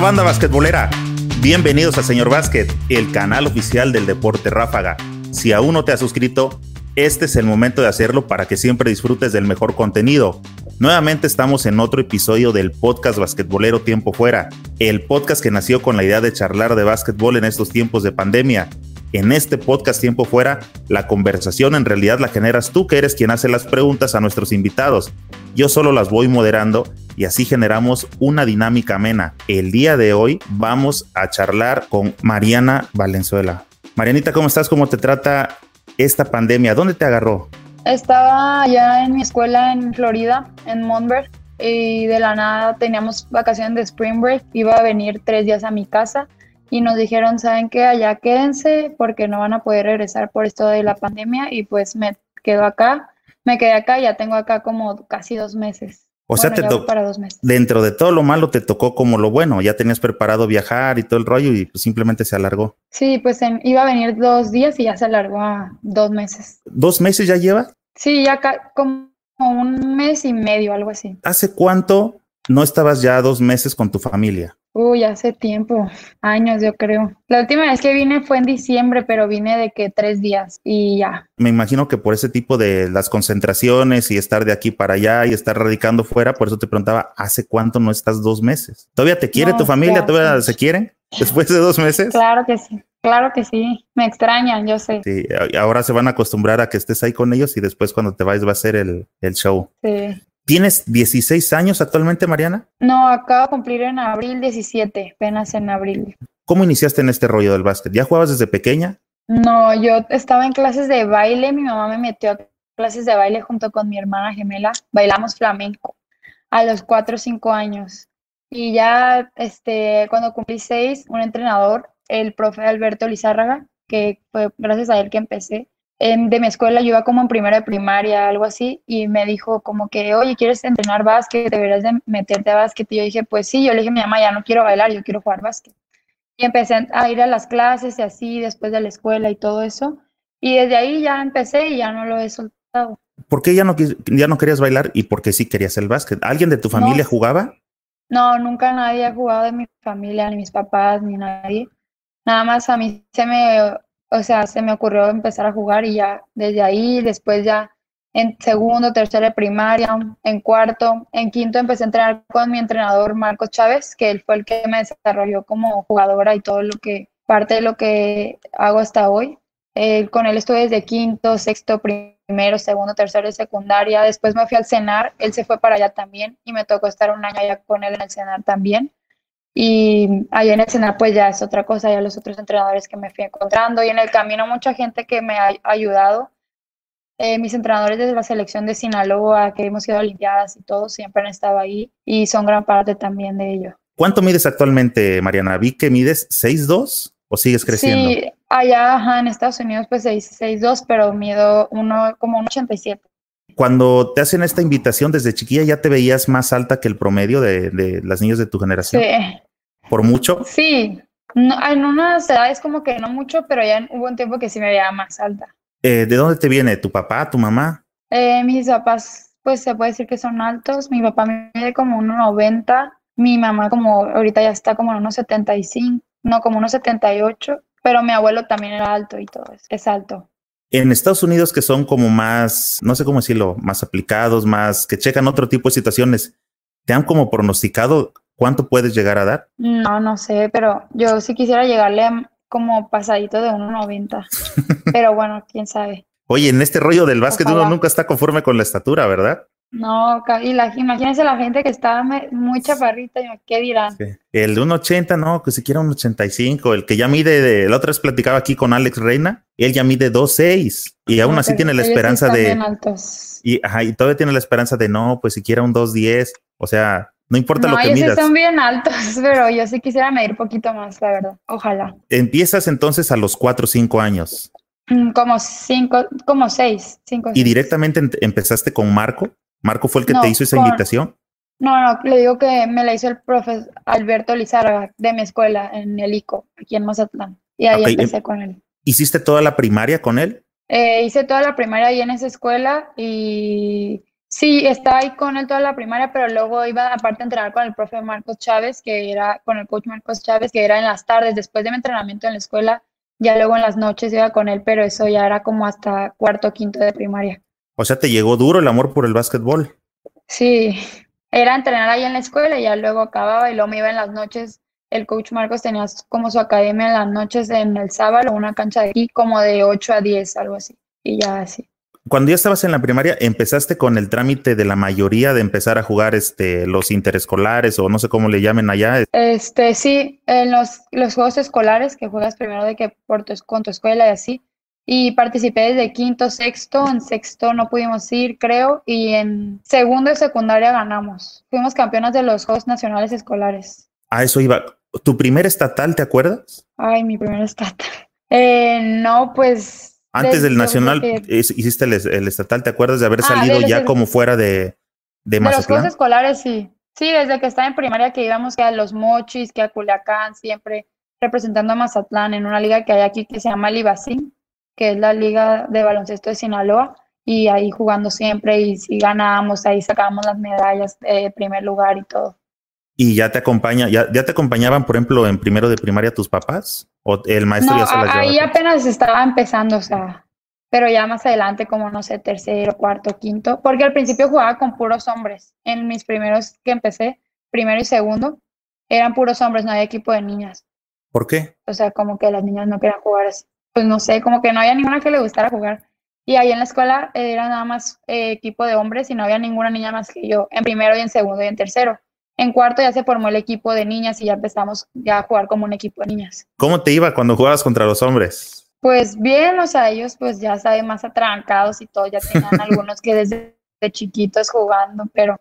banda basquetbolera? Bienvenidos a Señor Básquet, el canal oficial del deporte ráfaga. Si aún no te has suscrito, este es el momento de hacerlo para que siempre disfrutes del mejor contenido. Nuevamente estamos en otro episodio del podcast basquetbolero Tiempo Fuera, el podcast que nació con la idea de charlar de básquetbol en estos tiempos de pandemia. En este podcast Tiempo Fuera, la conversación en realidad la generas tú, que eres quien hace las preguntas a nuestros invitados. Yo solo las voy moderando y así generamos una dinámica amena. El día de hoy vamos a charlar con Mariana Valenzuela. Marianita, ¿cómo estás? ¿Cómo te trata esta pandemia? ¿Dónde te agarró? Estaba allá en mi escuela en Florida, en Montverde, y de la nada teníamos vacaciones de Spring Break. Iba a venir tres días a mi casa y nos dijeron, ¿saben qué? Allá quédense porque no van a poder regresar por esto de la pandemia y pues me quedo acá. Me quedé acá y ya tengo acá como casi dos meses. O sea, te tocó para dos meses. Dentro de todo lo malo te tocó como lo bueno. Ya tenías preparado viajar y todo el rollo y pues simplemente se alargó. Sí, pues iba a venir dos días y ya se alargó a dos meses. ¿Dos meses ya lleva? Sí, ya como un mes y medio, algo así. ¿Hace cuánto no estabas ya dos meses con tu familia? Uy, hace tiempo, años yo creo. La última vez que vine fue en diciembre, pero vine de que tres días y ya. Me imagino que por ese tipo de las concentraciones y estar de aquí para allá y estar radicando fuera, por eso te preguntaba, ¿hace cuánto no estás dos meses? ¿Todavía te quiere tu familia? ¿Todavía se quieren después de dos meses? Claro que sí. Claro que sí, me extrañan, yo sé. Sí, ahora se van a acostumbrar a que estés ahí con ellos y después cuando te vayas va a ser el, el show. Sí. ¿Tienes 16 años actualmente, Mariana? No, acabo de cumplir en abril 17, apenas en abril. ¿Cómo iniciaste en este rollo del básquet? ¿Ya jugabas desde pequeña? No, yo estaba en clases de baile, mi mamá me metió a clases de baile junto con mi hermana gemela, bailamos flamenco a los 4 o 5 años. Y ya este, cuando cumplí 6, un entrenador, el profe Alberto Lizárraga, que fue gracias a él que empecé, de mi escuela, yo iba como en primera de primaria, algo así, y me dijo como que, oye, ¿quieres entrenar básquet? Deberías de meterte a básquet. Y yo dije, pues sí, yo le dije a mi mamá, ya no quiero bailar, yo quiero jugar básquet. Y empecé a ir a las clases y así, después de la escuela y todo eso. Y desde ahí ya empecé y ya no lo he soltado. ¿Por qué ya no, ya no querías bailar y por qué sí querías el básquet? ¿Alguien de tu familia jugaba? No, nunca nadie ha jugado de mi familia, ni mis papás, ni nadie. Nada más a mí se me o sea, se me ocurrió empezar a jugar y ya desde ahí, después ya en segundo, tercero de primaria, en cuarto, en quinto empecé a entrenar con mi entrenador Marcos Chávez, que él fue el que me desarrolló como jugadora y todo lo que, parte de lo que hago hasta hoy. con él estuve desde quinto, sexto, primero, segundo, tercero y secundaria. Después me fui al cenar, él se fue para allá también y me tocó estar un año allá con él en el cenar también. Y ahí en el Senado pues ya es otra cosa, ya los otros entrenadores que me fui encontrando y en el camino mucha gente que me ha ayudado. Eh, mis entrenadores desde la selección de Sinaloa, que hemos ido a Olimpiadas y todo, siempre han estado ahí y son gran parte también de ello. ¿Cuánto mides actualmente, Mariana? Vi que mides 6'2 o sigues creciendo? Sí, allá en Estados Unidos pues 6'2, pero mido uno, como un 87. Cuando te hacen esta invitación desde chiquilla, ¿ya te veías más alta que el promedio de, de las niñas de tu generación? Sí, ¿Por mucho? Sí, en unas edades como que no mucho, pero ya hubo un tiempo que sí me veía más alta. Eh, ¿De dónde te viene? ¿Tu papá, tu mamá? Eh, mis papás, pues se puede decir que son altos. Mi papá me mide como 1,90. Mi mamá como ahorita ya está como en 1,75, no, como 1,78. Pero mi abuelo también era alto y todo, es, es alto. En Estados Unidos que son como más, no sé cómo decirlo, más aplicados, más que checan otro tipo de situaciones, ¿te han como pronosticado ¿Cuánto puedes llegar a dar? No, no sé, pero yo sí quisiera llegarle como pasadito de 1.90. pero bueno, quién sabe. Oye, en este rollo del básquet uno nunca está conforme con la estatura, ¿verdad? No, y la, imagínense la gente que está muy chaparrita, ¿qué dirán? El de 1.80, no, que siquiera un 1.85, el que ya mide, de, la otra vez platicaba aquí con Alex Reina, él ya mide 2.6 y aún así tiene la esperanza de... Y, ajá, y todavía tiene la esperanza de no, pues siquiera un 2.10, o sea, no importa lo que midas. están bien altos, pero yo sí quisiera medir poquito más, la verdad. Ojalá. Empiezas entonces a los 4 o 5 años. Mm, como 5, como 6. ¿Y directamente empezaste con Marco? ¿Marco fue el que te hizo esa invitación? No, no, le digo que me la hizo el profe Alberto Lizárraga de mi escuela en el ICO, aquí en Mazatlán. Y ahí empecé con él. ¿Hiciste toda la primaria con él? Eh, hice toda la primaria ahí en esa escuela y Sí, estaba ahí con él toda la primaria, pero luego iba aparte a entrenar con el profe Marcos Chávez, que era con el coach Marcos Chávez, que era en las tardes, después de mi entrenamiento en la escuela, ya luego en las noches iba con él, pero eso ya era como hasta cuarto o quinto de primaria. O sea, te llegó duro el amor por el básquetbol. Sí, era entrenar ahí en la escuela y ya luego acababa y luego me iba en las noches. El coach Marcos tenía como su academia en las noches en el sábado, una cancha de aquí como de 8 a 10, algo así. Y ya así. Cuando ya estabas en la primaria, ¿empezaste con el trámite de la mayoría de empezar a jugar este, los interescolares o no sé cómo le llamen allá? Este, sí, en los, los juegos escolares que juegas primero de que por tu, con tu escuela y así. Y participé desde quinto, sexto, en sexto no pudimos ir, creo, y en segundo y secundaria ganamos. Fuimos campeonas de los Juegos Nacionales Escolares. A eso iba. ¿Tu primer estatal, te acuerdas? Ay, mi primer estatal. Eh, no, pues antes del nacional hiciste el, estatal, ¿te acuerdas de haber ah, salido ya como fuera de, de Mazatlán? De los escolares, sí. Sí, desde que estaba en primaria que íbamos que a los Mochis, que a Culiacán, siempre representando a Mazatlán en una liga que hay aquí que se llama Libacín, que es la liga de baloncesto de Sinaloa, y ahí jugando siempre, y si ganábamos, ahí sacábamos las medallas de primer lugar y todo. ¿Y ya te acompaña, ya, ya te acompañaban, por ejemplo, en primero de primaria tus papás? ¿O el maestro ya se las llevaba? Ahí apenas estaba empezando, o sea, pero ya más adelante, como no sé, tercero, cuarto, quinto, porque al principio jugaba con puros hombres. En mis primeros que empecé, primero y segundo, eran puros hombres, no había equipo de niñas. ¿Por qué? O sea, como que las niñas no querían jugar así. Pues no sé, como que no había ninguna que le gustara jugar. Y ahí en la escuela era nada más eh, equipo de hombres y no había ninguna niña más que yo, en primero y en segundo y en tercero. En cuarto ya se formó el equipo de niñas y ya empezamos ya a jugar como un equipo de niñas. ¿Cómo te iba cuando jugabas contra los hombres? Pues bien, o sea, ellos pues ya saben más atrancados y todo, ya tenían algunos que desde chiquitos jugando, pero,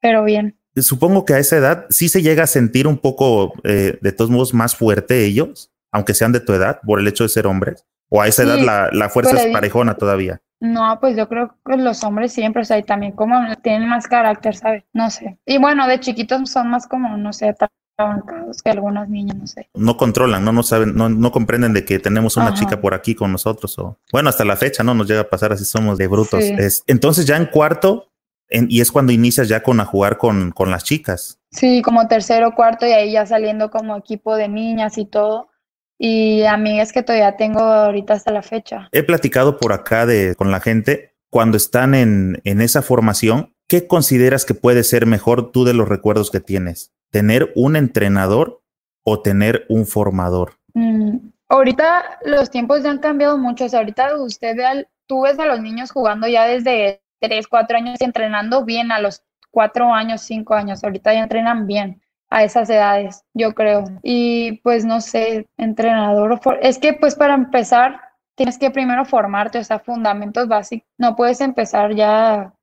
pero bien. Supongo que a esa edad sí se llega a sentir un poco, eh, de todos modos, más fuerte ellos, aunque sean de tu edad, por el hecho de ser hombres. O a esa edad la, la fuerza es parejona todavía. No, pues yo creo que los hombres siempre, o sea, y también como tienen más carácter, ¿sabes? No sé. Y bueno, de chiquitos son más como, no sé, atrabancados que algunas niñas, no sé. No controlan, no, no saben, no, no comprenden de que tenemos una chica por aquí con nosotros. O, bueno, hasta la fecha, ¿no? Nos llega a pasar así, somos de brutos. entonces ya en cuarto, y es cuando inicias ya con a jugar con, con las chicas. Sí, como tercero, cuarto, y ahí ya saliendo como equipo de niñas y todo y amigas que todavía tengo ahorita hasta la fecha. He platicado por acá de, con la gente cuando están en, en esa formación. ¿Qué consideras que puede ser mejor tú de los recuerdos que tienes? ¿Tener un entrenador o tener un formador? Mm, ahorita los tiempos ya han cambiado mucho. O sea, ahorita usted ve al, tú ves a los niños jugando ya desde 3, 4 años y entrenando bien a los 4 años, 5 años. Ahorita ya entrenan bien a esas edades, yo creo. Y pues no sé, entrenador, es que pues para empezar tienes que primero formarte, o sea, fundamentos básicos. No puedes empezar ya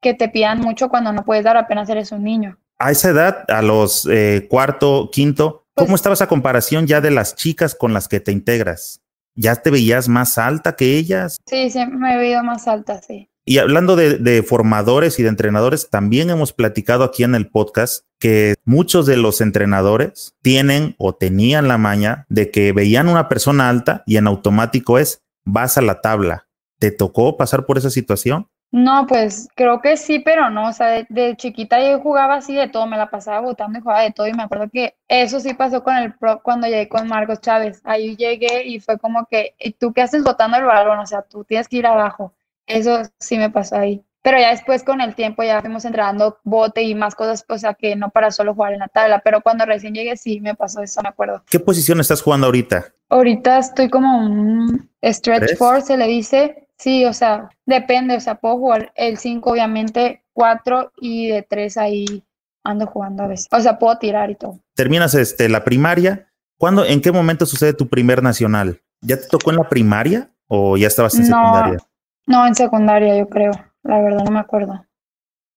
que te pidan mucho cuando no puedes dar apenas eres un niño. A esa edad, a los eh, cuarto, quinto, ¿cómo pues estaba esa comparación ya de las chicas con las que te integras? ¿Ya te veías más alta que ellas? Sí, sí, me he veído más alta, sí. Y hablando de, formadores y de entrenadores, también hemos platicado aquí en el podcast que muchos de los entrenadores tienen o tenían la maña de que veían una persona alta y en automático es vas a la tabla. ¿Te tocó pasar por esa situación? No, pues creo que sí, pero no. O sea, de, chiquita yo jugaba así de todo, me la pasaba votando y jugaba de todo. Y me acuerdo que eso sí pasó con el pro cuando llegué con Marcos Chávez. Ahí llegué y fue como que, ¿tú qué haces votando el balón? O sea, tú tienes que ir abajo. Eso sí me pasó ahí. Pero ya después con el tiempo ya fuimos entrenando bote y más cosas, o sea que no para solo jugar en la tabla, pero cuando recién llegué sí me pasó eso, me acuerdo. ¿Qué posición estás jugando ahorita? Ahorita estoy como un stretch four, se le dice. Sí, o sea, depende, o sea, puedo jugar el 5 obviamente, 4 y de 3 ahí ando jugando a veces. O sea, puedo tirar y todo. Terminas este la primaria, ¿cuándo en qué momento sucede tu primer nacional? ¿Ya te tocó en la primaria o ya estabas en secundaria? No, en secundaria yo creo, la verdad no me acuerdo.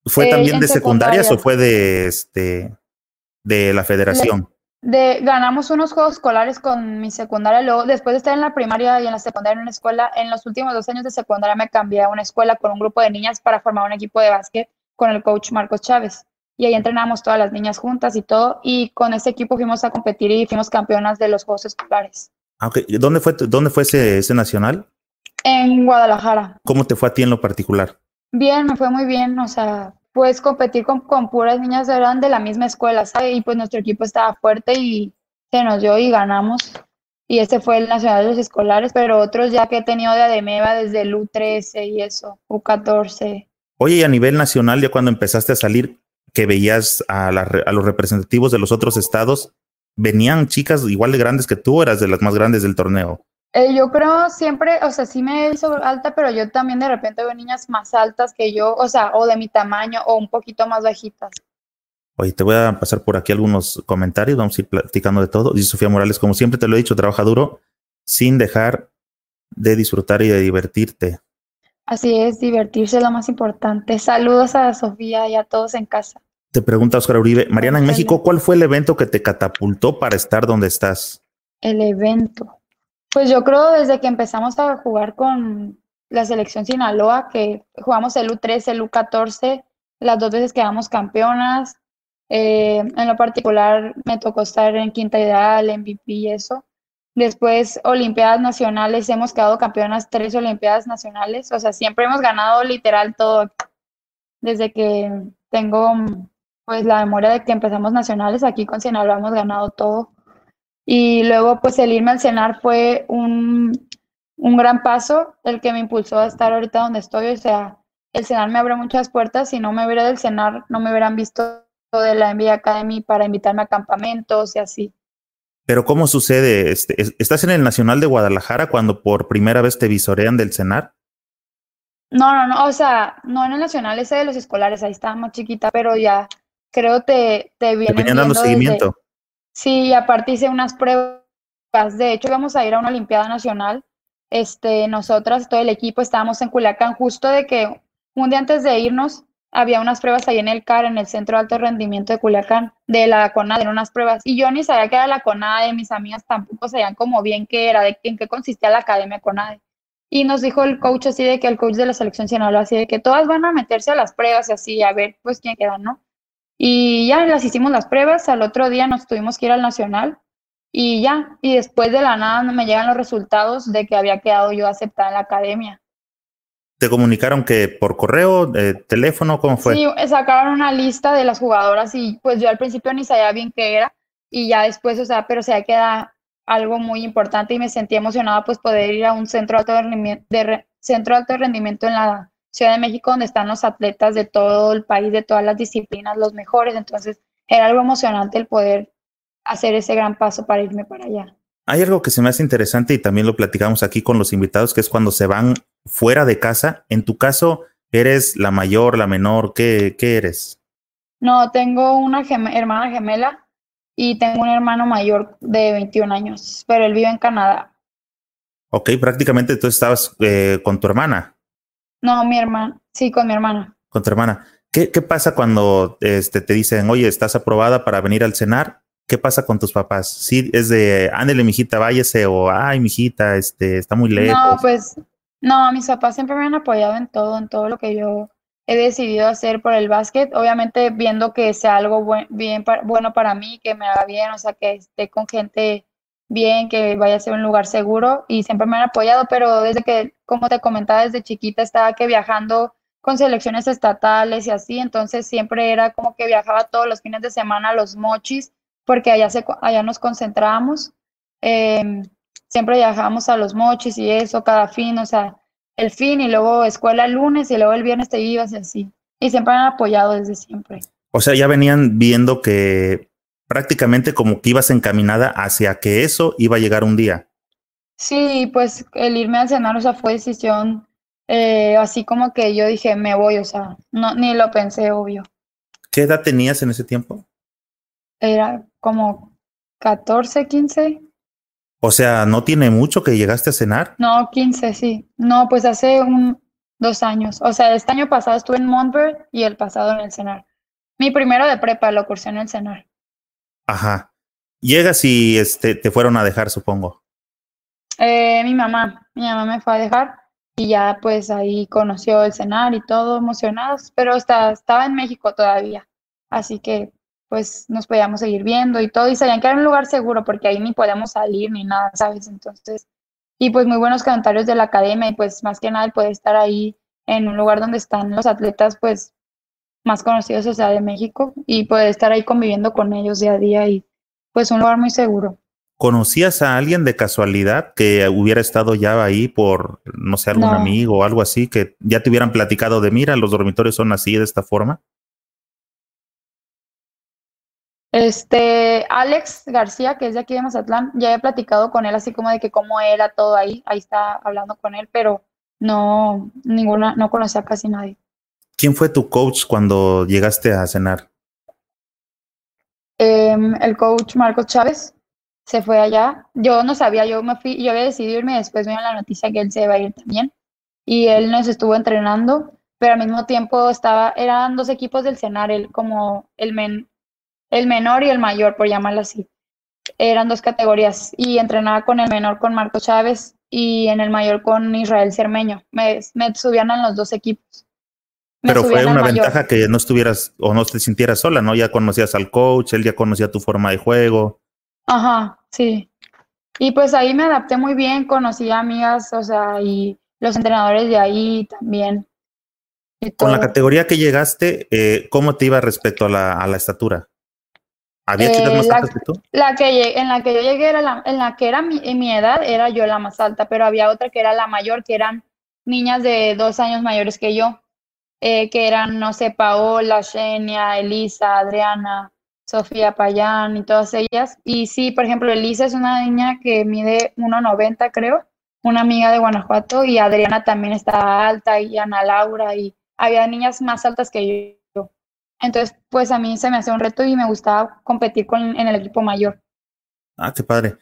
¿Fue eh, también de secundarias o fue de este de la federación? De, ganamos unos juegos escolares con mi secundaria, luego después de estar en la primaria y en la secundaria en una escuela, en los últimos dos años de secundaria me cambié a una escuela con un grupo de niñas para formar un equipo de básquet con el coach Marcos Chávez. Y ahí entrenamos todas las niñas juntas y todo, y con ese equipo fuimos a competir y fuimos campeonas de los juegos escolares. Ah, ¿Dónde fue, dónde fue ese, ese nacional? En Guadalajara. ¿Cómo te fue a ti en lo particular? Bien, me fue muy bien, o sea, pues competir con, con puras niñas eran de la misma escuela, ¿sabes? Y pues nuestro equipo estaba fuerte y se nos dio y ganamos. Y este fue el Nacional de los Escolares, pero otros ya que he tenido de Ademeva desde el U13 y eso, U14. Oye, y a nivel nacional, ya cuando empezaste a salir, que veías a, a los representativos de los otros estados, ¿venían chicas igual de grandes que tú eras de las más grandes del torneo? Eh, yo creo siempre, o sea, sí me hizo alta, pero yo también de repente veo niñas más altas que yo, o sea, o de mi tamaño o un poquito más bajitas. Oye, te voy a pasar por aquí algunos comentarios, vamos a ir platicando de todo. Dice Sofía Morales, como siempre te lo he dicho, trabaja duro sin dejar de disfrutar y de divertirte. Así es, divertirse es lo más importante. Saludos a Sofía y a todos en casa. Te pregunta Oscar Uribe, Mariana, en México, ¿cuál fue el evento que te catapultó para estar donde estás? El evento. Pues yo creo desde que empezamos a jugar con la selección Sinaloa, que jugamos el U13, el U14, las dos veces quedamos campeonas, eh, en lo particular, me tocó estar en quinta ideal, MVP y eso. Después, Olimpiadas Nacionales, hemos quedado campeonas tres Olimpiadas Nacionales, o sea, siempre hemos ganado literal todo. Desde que tengo pues la memoria de que empezamos nacionales, aquí con Sinaloa hemos ganado todo. Y luego, pues el irme al cenar fue un, un gran paso, el que me impulsó a estar ahorita donde estoy. O sea, el cenar me abre muchas puertas. Si no me hubiera del cenar, no me hubieran visto de la NBA Academy para invitarme a campamentos y así. Pero ¿cómo sucede? Este, ¿Estás en el Nacional de Guadalajara cuando por primera vez te visorean del CENAR? No, no, no, o sea, no en el Nacional ese de los escolares, ahí estaba más chiquita, pero ya creo te, te vienen ¿Te dando seguimiento. Sí, aparte hice unas pruebas, de hecho íbamos a ir a una Olimpiada Nacional, este, nosotras, todo el equipo, estábamos en Culiacán justo de que un día antes de irnos, había unas pruebas ahí en el CAR, en el Centro de Alto Rendimiento de Culiacán, de la CONADE, en unas pruebas. Y yo ni sabía que era la CONADE, mis amigas tampoco sabían como bien qué era, de en qué consistía la Academia CONADE. Y nos dijo el coach así de que el coach de la selección Sinaloa, así de que todas van a meterse a las pruebas y así, a ver pues quién queda, ¿no? Y ya las hicimos las pruebas, al otro día nos tuvimos que ir al Nacional y ya, y después de la nada me llegan los resultados de que había quedado yo aceptada en la academia. ¿Te comunicaron que por correo, de teléfono, cómo fue? Sí, sacaron una lista de las jugadoras y pues yo al principio ni sabía bien qué era y ya después, o sea, pero se queda algo muy importante y me sentí emocionada pues poder ir a un centro alto de rendimiento, de centro alto rendimiento en la Ciudad de México donde están los atletas de todo el país, de todas las disciplinas, los mejores, entonces era algo emocionante el poder hacer ese gran paso para irme para allá. Hay algo que se me hace interesante y también lo platicamos aquí con los invitados, que es cuando se van fuera de casa. En tu caso, ¿eres la mayor, la menor? ¿Qué, qué eres? No, tengo una hermana gemela y tengo un hermano mayor de 21 años, pero él vive en Canadá. Ok, prácticamente tú estabas eh, con tu hermana. No, mi hermana, sí, con mi hermana. Con tu hermana. ¿Qué, qué pasa cuando este, te dicen, oye, estás aprobada para venir al cenar? ¿Qué pasa con tus papás? Sí, es de, ándele, mijita, váyase, o, ay, mijita, este, está muy lejos. No, pues, no, mis papás siempre me han apoyado en todo, en todo lo que yo he decidido hacer por el básquet, obviamente viendo que sea algo bien bueno para mí, que me haga bien, o sea, que esté con gente bien, que vaya a ser un lugar seguro y siempre me han apoyado, pero desde que, como te comentaba, desde chiquita estaba que viajando con selecciones estatales y así, entonces siempre era como que viajaba todos los fines de semana a los mochis porque allá, se, allá nos concentrábamos. Em, siempre viajábamos a los mochis y eso cada fin, o sea, el fin y luego escuela el lunes y luego el viernes te ibas y así. Y siempre han apoyado desde siempre. O sea, ya venían viendo que prácticamente como que ibas encaminada hacia que eso iba a llegar un día. Sí, pues el irme al cenar, o sea, fue decisión eh, así como que yo dije, me voy, o sea, no, ni lo pensé, obvio. ¿Qué edad tenías en ese tiempo? Era como 14, 15. O sea, ¿no tiene mucho que llegaste a cenar? No, 15, sí. No, pues hace un, dos años. O sea, este año pasado estuve en Montbert y el pasado en el cenar. Mi primero de prepa lo cursé en el cenar. Ajá. Llegas y este, te fueron a dejar, supongo. Eh, mi mamá, mi mamá me fue a dejar y ya pues ahí conoció el cenar y todo emocionados, pero hasta, estaba en México todavía. Así que pues nos podíamos seguir viendo y todo, y sabían que era un lugar seguro porque ahí ni podíamos salir ni nada, ¿sabes? Entonces, y pues muy buenos comentarios de la academia y pues más que nada el poder estar ahí en un lugar donde están los atletas pues más conocidos, o sea, de México, y poder estar ahí conviviendo con ellos día a día y pues un lugar muy seguro. ¿Conocías a alguien de casualidad que hubiera estado ya ahí por, no sé, algún amigo o algo así, que ya te hubieran platicado de, mira, los dormitorios son así, de esta forma? Este, Alex García, que es de aquí de Mazatlán, ya he platicado con él así como de que cómo era todo ahí, ahí está hablando con él, pero no, ninguna, no conocía a casi nadie. ¿Quién fue tu coach cuando llegaste a cenar? Em, el coach Marcos Chávez se fue allá. Yo no sabía, yo me fui, yo había decidido irme, después me dio la noticia que él se iba a ir también. Y él nos estuvo entrenando, pero al mismo tiempo estaba, eran dos equipos del cenar, él como el, men, el menor y el mayor, por llamarlo así. Eran dos categorías y entrenaba con el menor con Marco Chávez y en el mayor con Israel Cermeño. Me, me subían en los dos equipos. Pero fue una ventaja que no estuvieras o no te sintieras sola, ¿no? Ya conocías al coach, él ya conocía tu forma de juego. Ajá, sí. Y pues ahí me adapté muy bien, conocí a amigas, o sea, y los entrenadores de ahí también. Con la categoría que llegaste, eh, ¿cómo te iba respecto a la, a la estatura? ¿Había chicas más eh, la, altas que tú? La que, en la que yo llegué, era la, en la que era mi, en mi edad, era yo la más alta, pero había otra que era la mayor, que eran niñas de dos años mayores que yo, eh, que eran, no sé, Paola, Xenia, Elisa, Adriana, Sofía Payán y todas ellas. Y sí, por ejemplo, Elisa es una niña que mide 1,90 creo, una amiga de Guanajuato, y Adriana también está alta, y Ana Laura, y había niñas más altas que yo. Entonces, pues a mí se me hacía un reto y me gustaba competir con, en el equipo mayor. Ah, qué padre.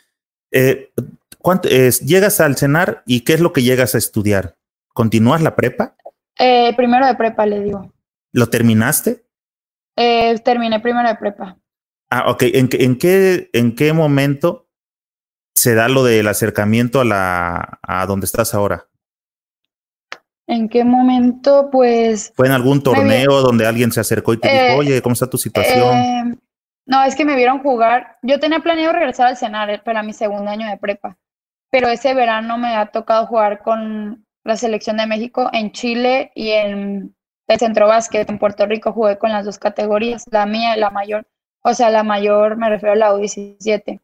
Eh, ¿cuánto, llegas al cenar y qué es lo que llegas a estudiar? ¿Continúas la prepa? Eh, primero de prepa, le digo. ¿Lo terminaste? Eh, terminé primero de prepa. Ah, ok. ¿En, en, qué, ¿En qué momento se da lo del acercamiento a la a donde estás ahora? ¿En qué momento? Pues. ¿Fue en algún torneo donde alguien se acercó y te dijo, eh, oye, ¿cómo está tu situación? Eh, no, es que me vieron jugar. Yo tenía planeado regresar al Senar para mi segundo año de prepa, pero ese verano me ha tocado jugar con la selección de México en Chile y en el centro básquet en Puerto Rico. Jugué con las dos categorías, la mía y la mayor. O sea, la mayor me refiero a la U17.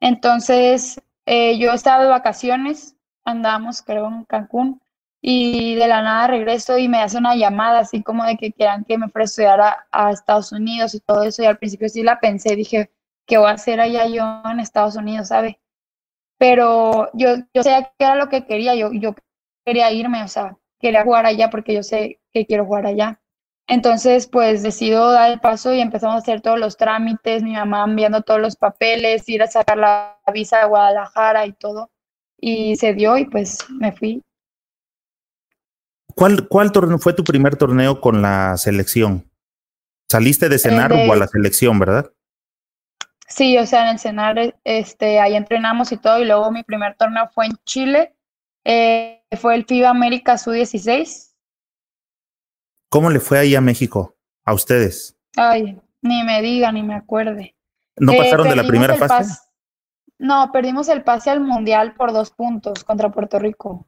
Entonces, eh, yo estaba de vacaciones, andamos, creo, en Cancún y de la nada regreso y me hace una llamada así como de que quieran que me fuera a estudiar a, Estados Unidos y todo eso y al principio sí la pensé, dije, ¿qué voy a hacer allá yo en Estados Unidos, sabe? Pero yo, yo sé que era lo que quería, yo, yo quería irme, o sea, quería jugar allá porque yo sé que quiero jugar allá. Entonces, pues decido dar el paso y empezamos a hacer todos los trámites, mi mamá enviando todos los papeles, ir a sacar la visa a Guadalajara y todo. Y se dio y pues me fui ¿Cuál, ¿Cuál torneo fue tu primer torneo con la selección? Saliste de cenar o a la selección, ¿verdad? Sí, o sea, en el cenar, este, ahí entrenamos y todo, y luego mi primer torneo fue en Chile, eh, fue el FIBA América Su-16. ¿Cómo le fue ahí a México, a ustedes? Ay, ni me diga, ni me acuerde. ¿No pasaron de la primera fase? No, perdimos el pase al Mundial por dos puntos contra Puerto Rico.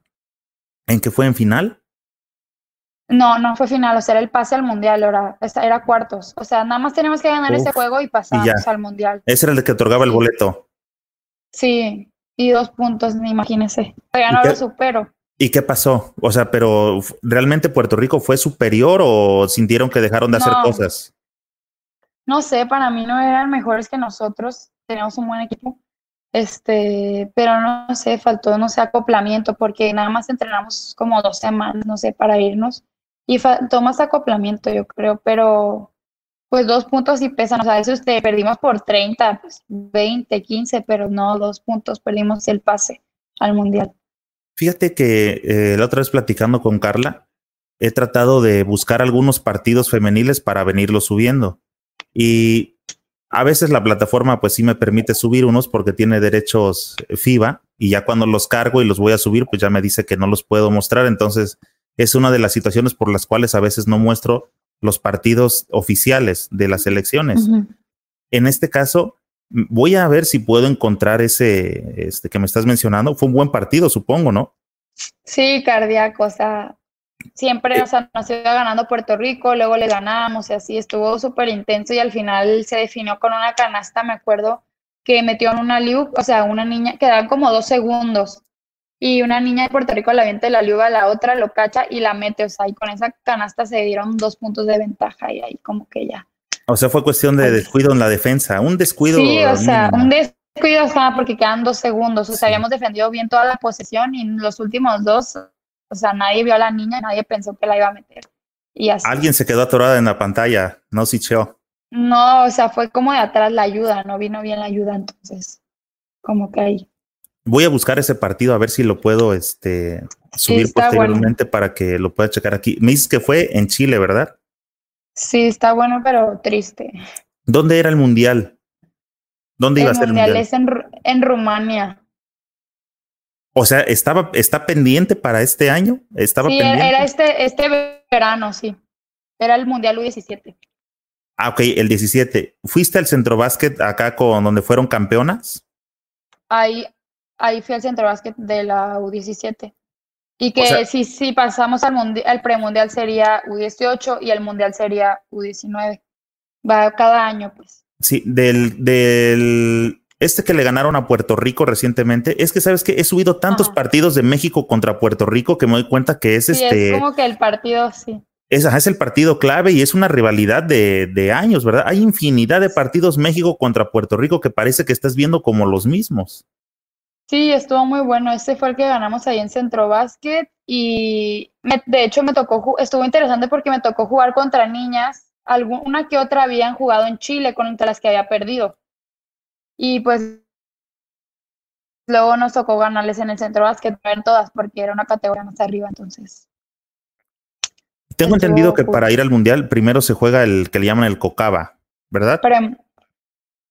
¿En qué fue en final? No, no fue final, o sea, era el pase al mundial, era, era cuartos. O sea, nada más tenemos que ganar ese juego y pasar al mundial. Ese era el que otorgaba el boleto. Sí, y dos puntos, imagínese. Ya no lo supero. ¿Y qué pasó? O sea, pero ¿realmente Puerto Rico fue superior o sintieron que dejaron de hacer cosas? No sé, para mí no eran mejores que nosotros. Tenemos un buen equipo. Este, pero no sé, faltó, no sé, acoplamiento, porque nada más entrenamos como dos semanas, no sé, para irnos. Y faltó más acoplamiento, yo creo, pero pues dos puntos sí pesan. O sea, eso este, perdimos por 30, pues 20, 15, pero no, dos puntos perdimos el pase al mundial. Fíjate que eh, la otra vez platicando con Carla, he tratado de buscar algunos partidos femeniles para venirlos subiendo. Y a veces la plataforma pues sí me permite subir unos porque tiene derechos FIBA y ya cuando los cargo y los voy a subir pues ya me dice que no los puedo mostrar. Entonces es una de las situaciones por las cuales a veces no muestro los partidos oficiales de las elecciones. En este caso, voy a ver si puedo encontrar ese este, que me estás mencionando. Fue un buen partido, supongo, ¿no? Sí, cardíaco, o sea. siempre, o sea, nos iba ganando Puerto Rico, luego le ganamos y así estuvo súper intenso y al final se definió con una canasta, me acuerdo, que metió en una liu, o sea, una niña, quedaban como dos segundos y una niña de Puerto Rico la avienta la liu a la otra, lo cacha y la mete, o sea, y con esa canasta se dieron dos puntos de ventaja y ahí como que ya. O sea, fue cuestión de descuido en la defensa, un descuido. Sí, o sea, un descuido, o sea, porque quedan dos segundos, o sea, habíamos defendido bien toda la posesión y en los últimos dos, o sea, nadie vio a la niña, nadie pensó que la iba a meter. Y así. Alguien se quedó atorada en la pantalla, no Sicheo. No, o sea, fue como de atrás la ayuda, no vino bien la ayuda, entonces, como que ahí. Voy a buscar ese partido a ver si lo puedo este, subir posteriormente para que lo pueda checar aquí. Me dices que fue en Chile, ¿verdad? Sí, está bueno, pero triste. ¿Dónde era el mundial? ¿Dónde iba a ser el mundial? Es en, en Rumania. O sea, estaba, está pendiente para este año. Estaba sí, pendiente? era este, este verano, sí. Era el mundial U17. Ah, ok, el 17. ¿Fuiste al centro básquet acá con donde fueron campeonas? Ahí, ahí fui al centro básquet de la U17. Y que si, si pasamos al el premundial sería U18 y el mundial sería U19. Va cada año, pues. Sí, del, del este que le ganaron a Puerto Rico recientemente, es que sabes que he subido tantos partidos de México contra Puerto Rico que me doy cuenta que es sí, este. Es como que el partido, sí es, es el partido clave y es una rivalidad de, de, años, ¿verdad? Hay infinidad de partidos México contra Puerto Rico que parece que estás viendo como los mismos. Sí, estuvo muy bueno. Este fue el que ganamos ahí en Centro Básquet y de hecho me tocó, estuvo interesante porque me tocó jugar contra niñas, alguna que otra habían jugado en Chile contra las que había perdido. Y pues luego nos tocó ganarles en el Centro Básquet, en todas porque era una categoría más arriba, entonces tengo entendido que para ir al mundial primero se juega el que le llaman el Cocaba, ¿verdad? Para,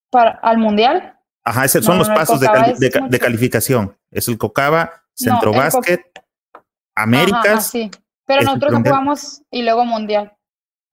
para al mundial. Ajá, esos son los pasos de, de, calificación. Es el Cocaba, Centro Básquet, Américas. sí. Pero nosotros no jugamos y luego mundial.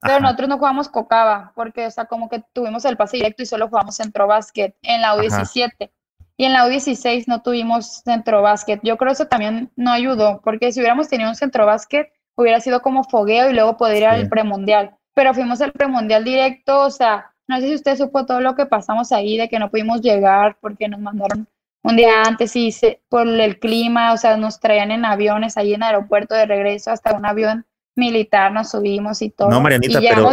Pero nosotros no jugamos Cocaba, porque, o sea, como que tuvimos el pase directo y solo jugamos Centro Básquet en la U17. Y en la U16 no tuvimos Centro Básquet. Yo creo que eso también no ayudó, porque si hubiéramos tenido un Centro Básquet, hubiera sido como fogueo y luego poder ir al premundial. Pero fuimos al premundial directo, o sea, no sé si usted supo todo lo que pasamos ahí, de que no pudimos llegar porque nos mandaron un día antes y se, por el clima, o sea, nos traían en aviones ahí en aeropuerto de regreso hasta un avión militar, nos subimos y todo. No, Marianita, pero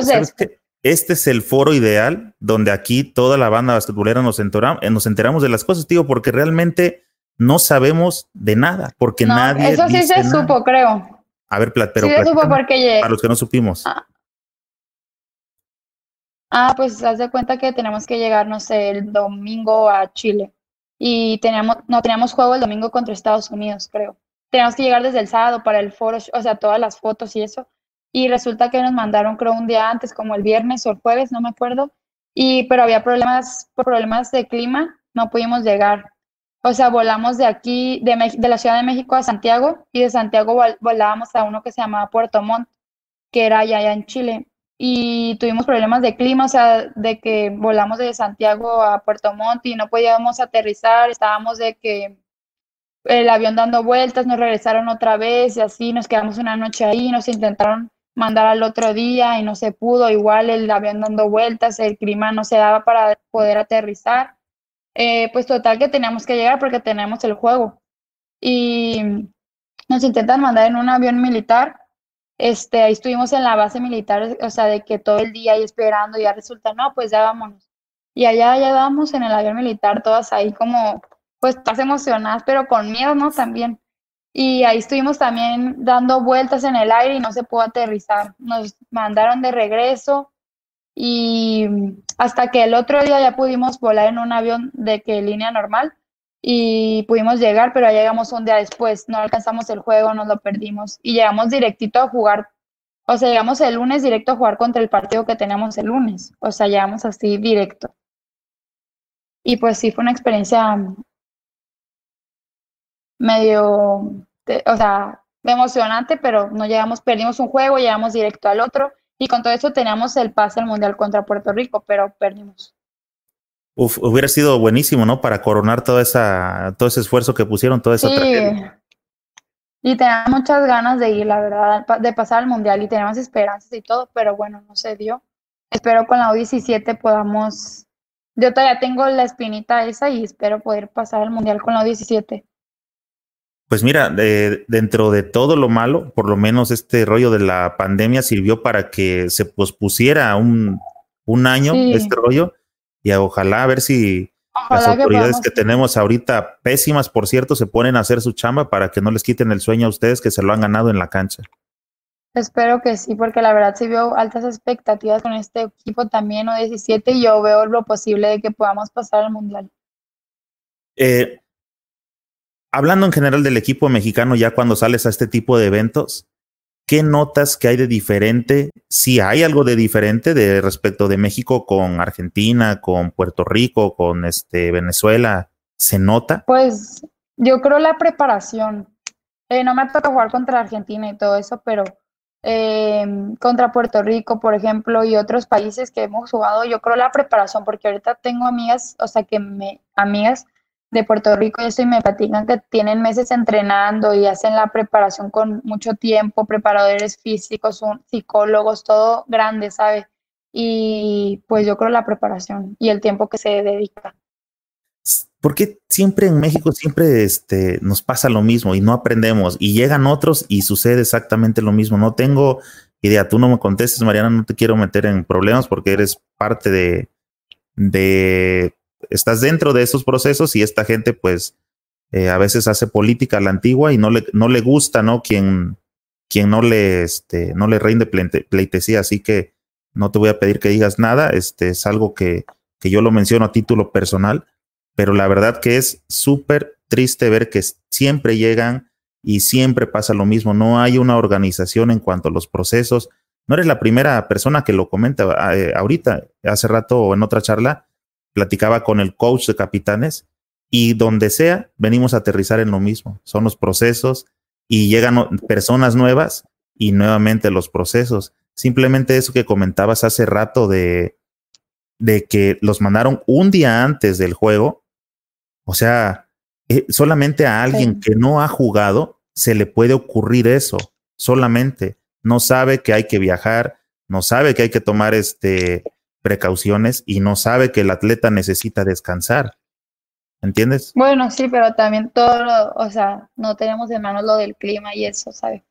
este es el foro ideal donde aquí toda la banda basquetbolera nos, enteramos, nos enteramos de las cosas, tío, porque realmente no sabemos de nada, porque nadie. Eso sí se supo, creo. A ver, pero sí, porque para los que no supimos. Ah. Ah. pues haz de cuenta que tenemos que llegar, no sé, el domingo a Chile. Y teníamos, no teníamos juego el domingo contra Estados Unidos, creo. Teníamos que llegar desde el sábado para el foro, o sea, todas las fotos y eso. Y resulta que nos mandaron, creo, un día antes, como el viernes o el jueves, no me acuerdo. Y, pero había problemas, problemas de clima, no pudimos llegar. O sea, volamos de aquí, de, de la Ciudad de México a Santiago y de Santiago volábamos a uno que se llamaba Puerto Montt, que era allá, en Chile. Y tuvimos problemas de clima, o sea, de que volamos de Santiago a Puerto Montt y no podíamos aterrizar, estábamos de que el avión dando vueltas, nos regresaron otra vez y así nos quedamos una noche ahí, nos intentaron mandar al otro día y no se pudo, igual el avión dando vueltas, el clima no se daba para poder aterrizar. Eh, pues total que teníamos que llegar porque tenemos el juego. Y nos intentan mandar en un avión militar. Este, ahí estuvimos en la base militar, o sea, de que todo el día ahí esperando, ya resulta, no, pues ya vámonos. Y allá ya vamos en el avión militar, todas ahí como, pues, todas emocionadas, pero con miedo, ¿no? También. Y ahí estuvimos también dando vueltas en el aire y no se pudo aterrizar. Nos mandaron de regreso y hasta que el otro día ya pudimos volar en un avión de que línea normal y pudimos llegar, pero ya llegamos un día después, no alcanzamos el juego, nos lo perdimos y llegamos directito a jugar, o sea, llegamos el lunes directo a jugar contra el partido que teníamos el lunes, o sea, llegamos así directo. Y pues sí, fue una experiencia medio, o sea, emocionante, pero no llegamos, perdimos un juego, llegamos directo al otro y con todo eso teníamos el pase al Mundial contra Puerto Rico, pero perdimos. Uf, hubiera sido buenísimo, ¿no? Para coronar toda esa, todo ese esfuerzo que pusieron, toda esa sí. Y tenemos muchas ganas de ir, la verdad, de pasar al mundial y tenemos esperanzas y todo, pero bueno, no se dio. Espero con la U17 podamos. Yo todavía tengo la espinita esa y espero poder pasar al mundial con la U17. Pues mira, dentro de todo lo malo, por lo menos este rollo de la pandemia sirvió para que se pospusiera un, un año este rollo y ojalá a ver si las autoridades que, tenemos ahorita, pésimas por cierto, se ponen a hacer su chamba para que no les quiten el sueño a ustedes que se lo han ganado en la cancha. Espero que sí, porque la verdad sí veo altas expectativas con este equipo también, o 17, y yo veo lo posible de que podamos pasar al Mundial. Eh, hablando en general del equipo mexicano, ya cuando sales a este tipo de eventos, ¿qué notas que hay de diferente? Si hay algo de diferente de respecto de México con Argentina, con Puerto Rico, con este Venezuela, ¿se nota? Pues yo creo la preparación. Eh, no me ha jugar contra Argentina y todo eso, pero eh, contra Puerto Rico, por ejemplo, y otros países que hemos jugado, yo creo la preparación, porque ahorita tengo amigas, o sea, que me, amigas de Puerto Rico y eso y me platican que tienen meses entrenando y hacen la preparación con mucho tiempo, preparadores físicos, psicólogos, todo grande, ¿sabe? Y pues yo creo la preparación y el tiempo que se dedica. ¿Por qué siempre en México siempre este, nos pasa lo mismo y no aprendemos? Y llegan otros y sucede exactamente lo mismo. No tengo idea. Tú no me contestes, Mariana, no te quiero meter en problemas porque eres parte de, de estás dentro de esos procesos y esta gente pues eh, a veces hace política a la antigua y no le, no le gusta, ¿no? Quien, quien no le, este, no le rinde pleitesía, así que no te voy a pedir que digas nada, este es algo que, que yo lo menciono a título personal, pero la verdad que es súper triste ver que siempre llegan y siempre pasa lo mismo, no hay una organización en cuanto a los procesos, no eres la primera persona que lo comenta eh, ahorita, hace rato en otra charla, platicaba con el coach de capitanes y donde sea, venimos a aterrizar en lo mismo. Son los procesos y llegan personas nuevas y nuevamente los procesos. Simplemente eso que comentabas hace rato de, de que los mandaron un día antes del juego. O sea, eh, solamente a alguien que no ha jugado se le puede ocurrir eso. Solamente no sabe que hay que viajar, no sabe que hay que tomar este precauciones y no sabe que el atleta necesita descansar. ¿Entiendes? Bueno, sí, pero también todo, o sea, no tenemos en manos lo del clima y eso, ¿sabes?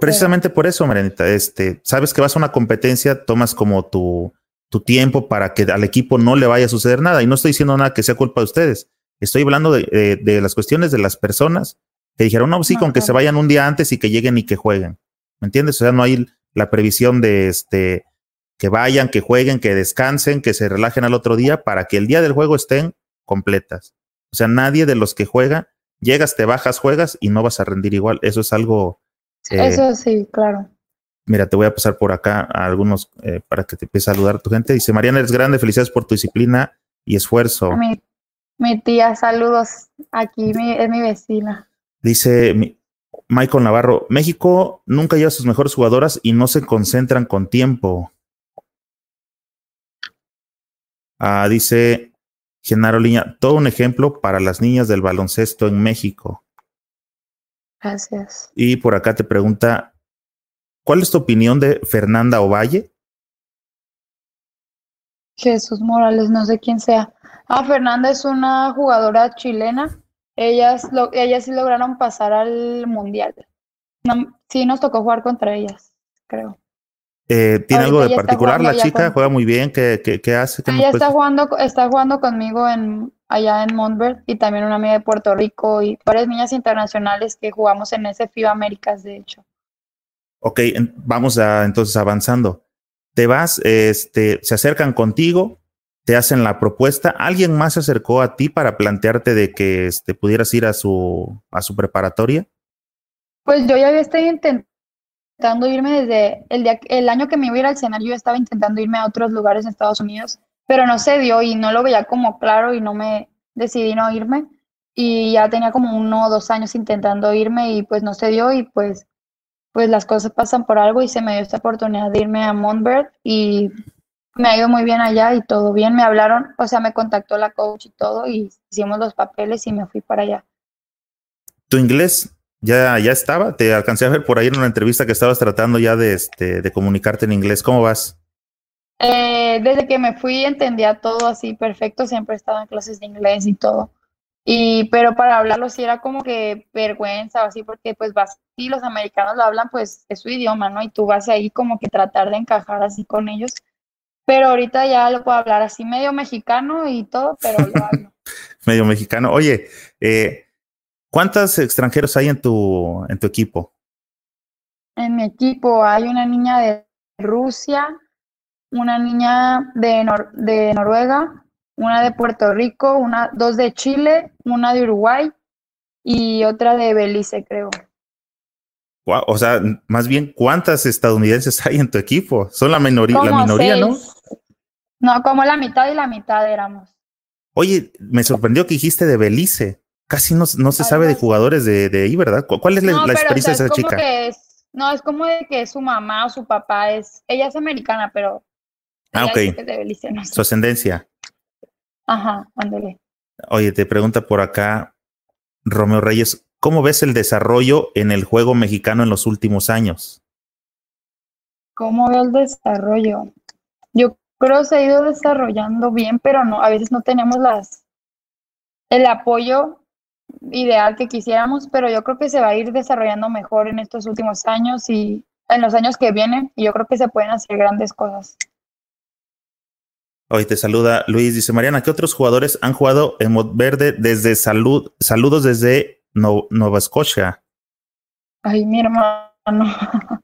Precisamente por eso, Marianita, este, sabes que vas a una competencia, tomas como tu, tu tiempo para que al equipo no le vaya a suceder nada. Y no estoy diciendo nada que sea culpa de ustedes. Estoy hablando de, de, las cuestiones de las personas que dijeron, no, sí, con que se vayan un día antes y que lleguen y que jueguen. ¿Me entiendes? O sea, no hay la previsión de este que vayan, que jueguen, que descansen, que se relajen al otro día para que el día del juego estén completas. O sea, nadie de los que juega, llegas, te bajas, juegas y no vas a rendir igual. Eso es algo... Eh, Eso sí, claro. Mira, te voy a pasar por acá a algunos eh, para que te empiece a saludar tu gente. Dice, Mariana, eres grande, felicidades por tu disciplina y esfuerzo. Mi, mi tía, saludos. Aquí es mi vecina. Dice Michael Navarro, México nunca lleva sus mejores jugadoras y no se concentran con tiempo. Ah, dice Genaro Liña, todo un ejemplo para las niñas del baloncesto en México. Gracias. Y por acá te pregunta, ¿cuál es tu opinión de Fernanda Ovalle? Jesús Morales, no sé quién sea. Ah, Fernanda es una jugadora chilena. Ellas, lo, ellas sí lograron pasar al mundial. sí nos tocó jugar contra ellas, creo. Eh, ¿Tiene algo de particular la chica? ¿Juega muy bien? ¿Qué, qué, hace? ella está jugando, está jugando conmigo en, allá en Montbert y también una amiga de Puerto Rico y varias niñas internacionales que jugamos en ese FIBA Américas, de hecho. Ok, vamos a, entonces avanzando. Te vas, este, se acercan contigo, te hacen la propuesta. ¿Alguien más se acercó a ti para plantearte de que este, pudieras ir a su, a su preparatoria? Pues yo ya estado intentando intentando irme desde el, día, el año que me iba a ir al escenario, yo estaba intentando irme a otros lugares en Estados Unidos, pero no se dio y no lo veía como claro y no me decidí no irme. Y ya tenía como uno o dos años intentando irme y pues no se dio y pues, pues las cosas pasan por algo y se me dio esta oportunidad de irme a Montbert y me ha ido muy bien allá y todo bien. Me hablaron, o sea, me contactó la coach y todo y hicimos los papeles y me fui para allá. ¿Tu inglés ya, ya estaba. Te alcancé a ver por ahí en una entrevista que estabas tratando ya de, este, de comunicarte en inglés. ¿Cómo vas? Eh, desde que me fui entendía todo así perfecto, siempre estaba en clases de inglés y todo. Y, pero para hablarlo sí era como que vergüenza o así, porque pues vas, y los americanos lo hablan, pues es su idioma, ¿no? Y tú vas ahí como que tratar de encajar así con ellos. Pero ahorita ya lo puedo hablar así medio mexicano y todo, pero lo hablo. medio mexicano. Oye, eh, ¿cuántos extranjeros hay en tu, en tu equipo? En mi equipo hay una niña de Rusia, una niña de, de Noruega, una de Puerto Rico, una, dos de Chile, una de Uruguay y otra de Belice, creo. o sea, más bien, ¿cuántas estadounidenses hay en tu equipo? Son la, minoría, la minoría, ¿no? No, como la mitad y la mitad éramos. Oye, me sorprendió que dijiste de Belice. Casi no, no se sabe de jugadores de, de, ahí, ¿verdad? ¿Cuál es la, experiencia de esa chica? no, es como de que su mamá o su papá es, ella es americana, pero Ah, ok. Su ascendencia. Ajá, ándale. Oye, te pregunta por acá Romeo Reyes, ¿cómo ves el desarrollo en el juego mexicano en los últimos años? ¿Cómo veo el desarrollo? Yo creo que se ha ido desarrollando bien, pero no, a veces no tenemos las el apoyo ideal que quisiéramos, pero yo creo que se va a ir desarrollando mejor en estos últimos años y en los años que vienen, y yo creo que se pueden hacer grandes cosas. Hoy te saluda Luis, dice Mariana, ¿qué otros jugadores han jugado en Verde desde salud, saludos desde Nueva Escocia? Ay, mi hermano,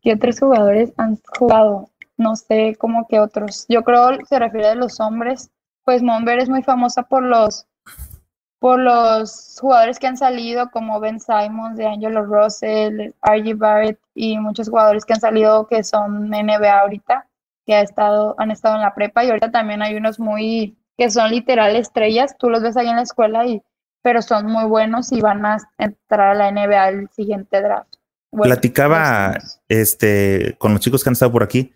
¿qué otros jugadores han jugado? No sé cómo que otros. Yo creo que se refiere a los hombres. Pues Monver es muy famosa por los por los jugadores que han salido como Ben Simons, de Angelo Russell, R.G. Barrett y muchos jugadores que han salido que son NBA ahorita que ha estado, han estado en la prepa y ahorita también hay unos muy que son literal estrellas, tú los ves ahí en la escuela y pero son muy buenos y van a entrar a la NBA el siguiente draft. Platicaba este con los chicos que han estado por aquí.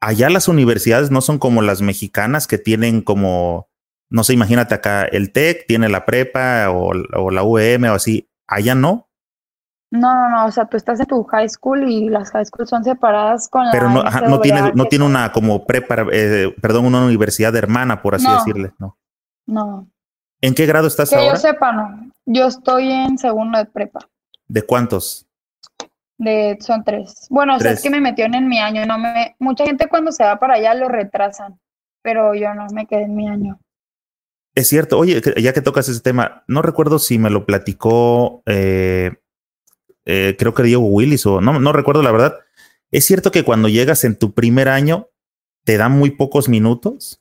Allá las universidades no son como las mexicanas que tienen como, no sé, imagínate acá, el TEC tiene la prepa o, o la UM o así. Allá no. No, no, no, o sea, tú estás en tu high school y las high schools son separadas con Pero no, no tiene, no tiene una como prepa, eh, perdón, una universidad hermana, por así decirle, ¿no? No. ¿En qué grado estás que ahora? yo sepa, no. Yo estoy en segundo de prepa. ¿De cuántos? De, son tres. Bueno, o sea, es que me metieron en mi año, no me, mucha gente cuando se va para allá lo retrasan, pero yo no me quedé en mi año. Es cierto, oye, ya que tocas ese tema, no recuerdo si me lo platicó eh, eh, creo que Diego Willis o no, no recuerdo la verdad. ¿Es cierto que cuando llegas en tu primer año te dan muy pocos minutos?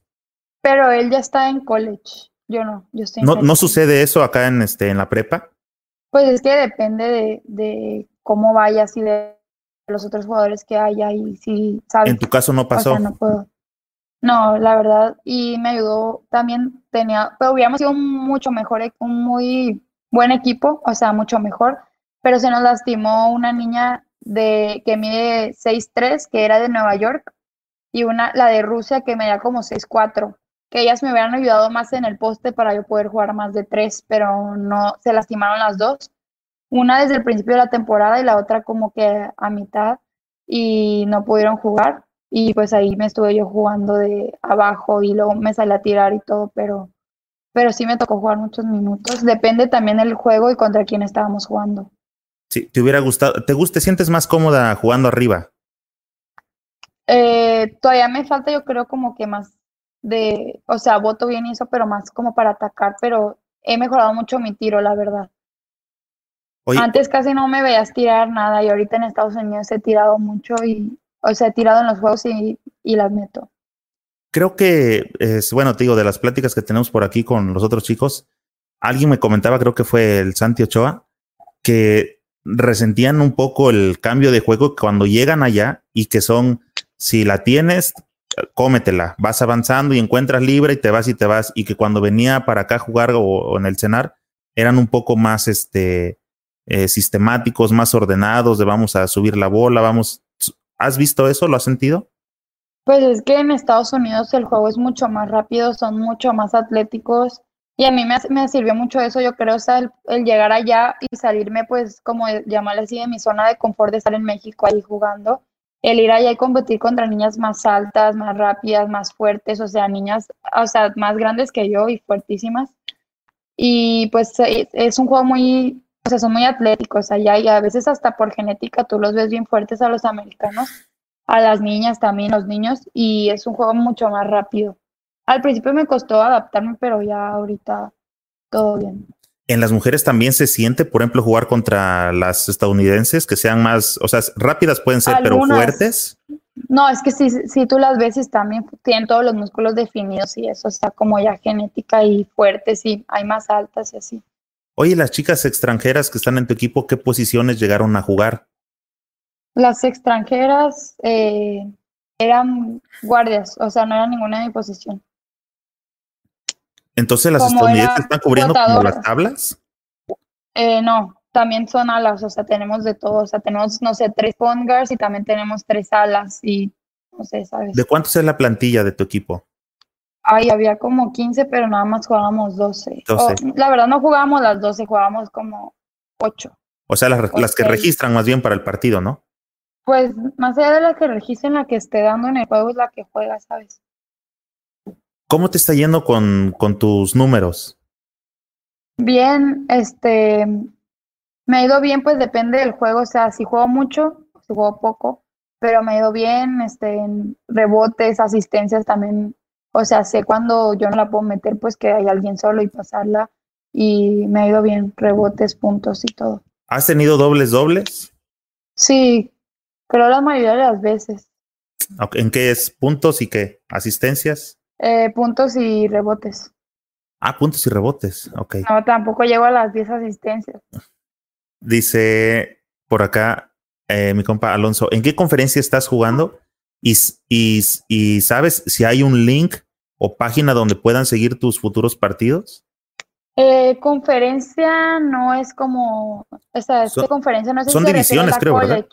Pero él ya está en college. Yo no, yo estoy ¿No, ¿No sucede eso acá en, este, en la prepa? Pues es que depende de, de cómo vayas y de los otros jugadores que haya y si sabes. En tu caso no pasó. no puedo. No, la verdad, y me ayudó también, tenía, pero hubiéramos sido mucho mejor, un muy buen equipo, o sea, mucho mejor, pero se nos lastimó una niña de que mide 6'3, que era de Nueva York, y una, la de Rusia, que medía como 6'4, que ellas me hubieran ayudado más en el poste para yo poder jugar más de tres, pero no, se lastimaron las dos. Una desde el principio de la temporada y la otra como que a mitad, y no pudieron jugar. Y pues ahí me estuve yo jugando de abajo y luego me salí a tirar y todo, pero, pero sí me tocó jugar muchos minutos. Depende también del juego y contra quién estábamos jugando. Sí, te hubiera gustado, ¿te gusta, sientes más cómoda jugando arriba? Eh, todavía me falta, yo creo, como que más de, o sea, voto bien eso, pero más como para atacar, pero he mejorado mucho mi tiro, la verdad. Antes casi no me veías tirar nada y ahorita en Estados Unidos he tirado mucho y, o sea, tirado en los juegos y, y las meto. Creo que es, bueno, te digo, de las pláticas que tenemos por aquí con los otros chicos, alguien me comentaba, creo que fue el Santi Ochoa, que resentían un poco el cambio de juego cuando llegan allá y que son, si la tienes, cómetela, vas avanzando y encuentras libre y te vas y te vas, y que cuando venía para acá a jugar o, en el cenar, eran un poco más este, eh, sistemáticos, más ordenados, de vamos a subir la bola, vamos. ¿Has visto eso? ¿Lo has sentido? Pues es que en Estados Unidos el juego es mucho más rápido, son mucho más atléticos Y a mí me, me sirvió mucho eso, yo creo, o sea, el, llegar allá y salirme, pues, como llamarle así, de mi zona de confort de estar en México ahí jugando. El ir allá y competir contra niñas más altas, más rápidas, más fuertes, o sea, niñas, o sea, más grandes que yo y fuertísimas. Y pues es un juego muy, o sea, son muy atléticos allá y a veces hasta por genética tú los ves bien fuertes a los americanos, a las niñas también, los niños, y es un juego mucho más rápido. Al principio me costó adaptarme, pero ya ahorita todo bien. En las mujeres también se siente, por ejemplo, jugar contra las estadounidenses, que sean más, o sea, rápidas pueden ser, pero fuertes. No, es que si, si tú las ves, también tienen todos los músculos definidos y eso está como ya genética y fuertes y hay más altas y así. Oye, las chicas extranjeras que están en tu equipo, ¿qué posiciones llegaron a jugar? Las extranjeras eh, eran guardias, o sea, no era ninguna de mi posición. Entonces, ¿las estadounidenses están cubriendo como las tablas? Eh, no, también son alas, o sea, tenemos de todo, o sea, tenemos, no sé, tres pongers y también tenemos tres alas y, no sé, ¿sabes? ¿De cuántos es la plantilla de tu equipo? Ay, había como 15, pero nada más jugábamos 12. la verdad no jugábamos las 12, jugábamos como 8. O sea, las, las que registran más bien para el partido, ¿no? Pues más allá de la que registren, la que esté dando en el juego es la que juega, ¿sabes? ¿Cómo te está yendo con, con tus números? Bien, este, me ha ido bien, pues depende del juego, o sea, si juego mucho, si juego poco, pero me ha ido bien, este, en rebotes, asistencias también o sea, sé cuando yo no la puedo meter, pues que hay alguien solo y pasarla. Y me ha ido bien, rebotes, puntos y todo. ¿Has tenido dobles, dobles? Sí, creo la mayoría de las veces. ¿En qué es? ¿Puntos y qué? ¿Asistencias? Eh, puntos y rebotes. Ah, puntos y rebotes, ok. No, tampoco llego a las 10 asistencias. Dice por acá eh, mi compa Alonso, ¿en qué conferencia estás jugando? Y, y, y, sabes si hay un link o página donde puedan seguir tus futuros partidos? Eh, conferencia no es como, o sea, es que conferencia no es Son divisiones, creo, ¿verdad?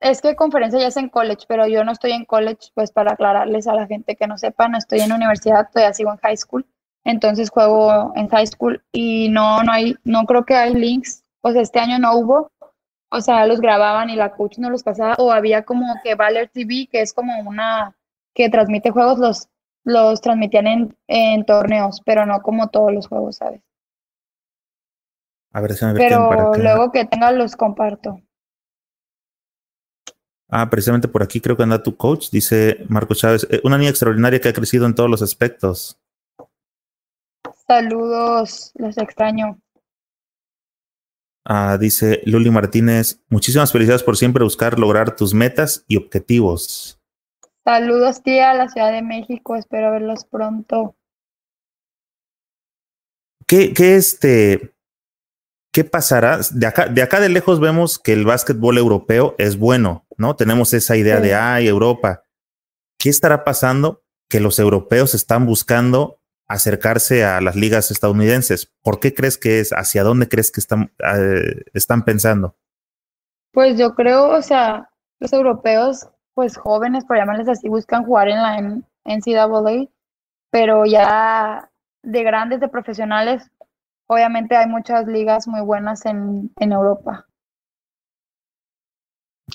Es que conferencia ya es en college, pero yo no estoy en college, pues para aclararles a la gente que no sepa, no estoy en universidad, todavía sigo en high school, entonces juego en high school y no, no hay, no creo que hay links, pues este año no hubo, o sea, los grababan y la coach no los pasaba, o había como que Valer TV, que es como una que transmite juegos, los los transmitían en, en torneos, pero no como todos los juegos, ¿sabes? A ver, si me Pero luego que tenga los comparto. Ah, precisamente por aquí creo que anda tu coach, dice Marco Chávez, eh, una niña extraordinaria que ha crecido en todos los aspectos. Saludos, los extraño. Ah, dice Luli Martínez, muchísimas felicidades por siempre buscar lograr tus metas y objetivos. Saludos, tía, a la Ciudad de México. Espero verlos pronto. ¿Qué, qué este, qué pasará? De acá, de acá de lejos vemos que el básquetbol europeo es bueno, ¿no? Tenemos esa idea de, ay, Europa. ¿Qué estará pasando? Que los europeos están buscando acercarse a las ligas estadounidenses. ¿Por qué crees que es? ¿Hacia dónde crees que están, eh, están pensando? Pues yo creo, o sea, los europeos pues jóvenes, por llamarles así, buscan jugar en la NCAA, pero ya de grandes, de profesionales, obviamente hay muchas ligas muy buenas en, en Europa.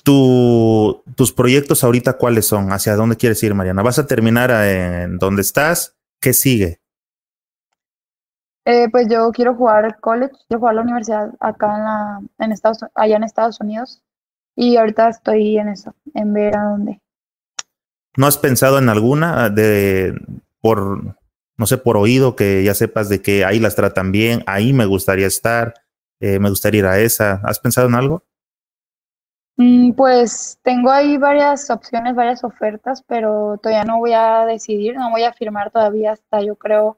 Tu, ¿Tus proyectos ahorita cuáles son? ¿Hacia dónde quieres ir, Mariana? ¿Vas a terminar en donde estás? ¿Qué sigue? Eh, pues yo quiero jugar college, quiero jugar la universidad acá en la, en Estados, allá en Estados Unidos. Y ahorita estoy en eso, en ver a dónde. ¿No has pensado en alguna de por no sé, por oído que ya sepas de que ahí las tratan bien, ahí me gustaría estar, eh, me gustaría ir a esa. ¿Has pensado en algo? Mm, pues tengo ahí varias opciones, varias ofertas, pero todavía no voy a decidir, no voy a firmar todavía hasta yo creo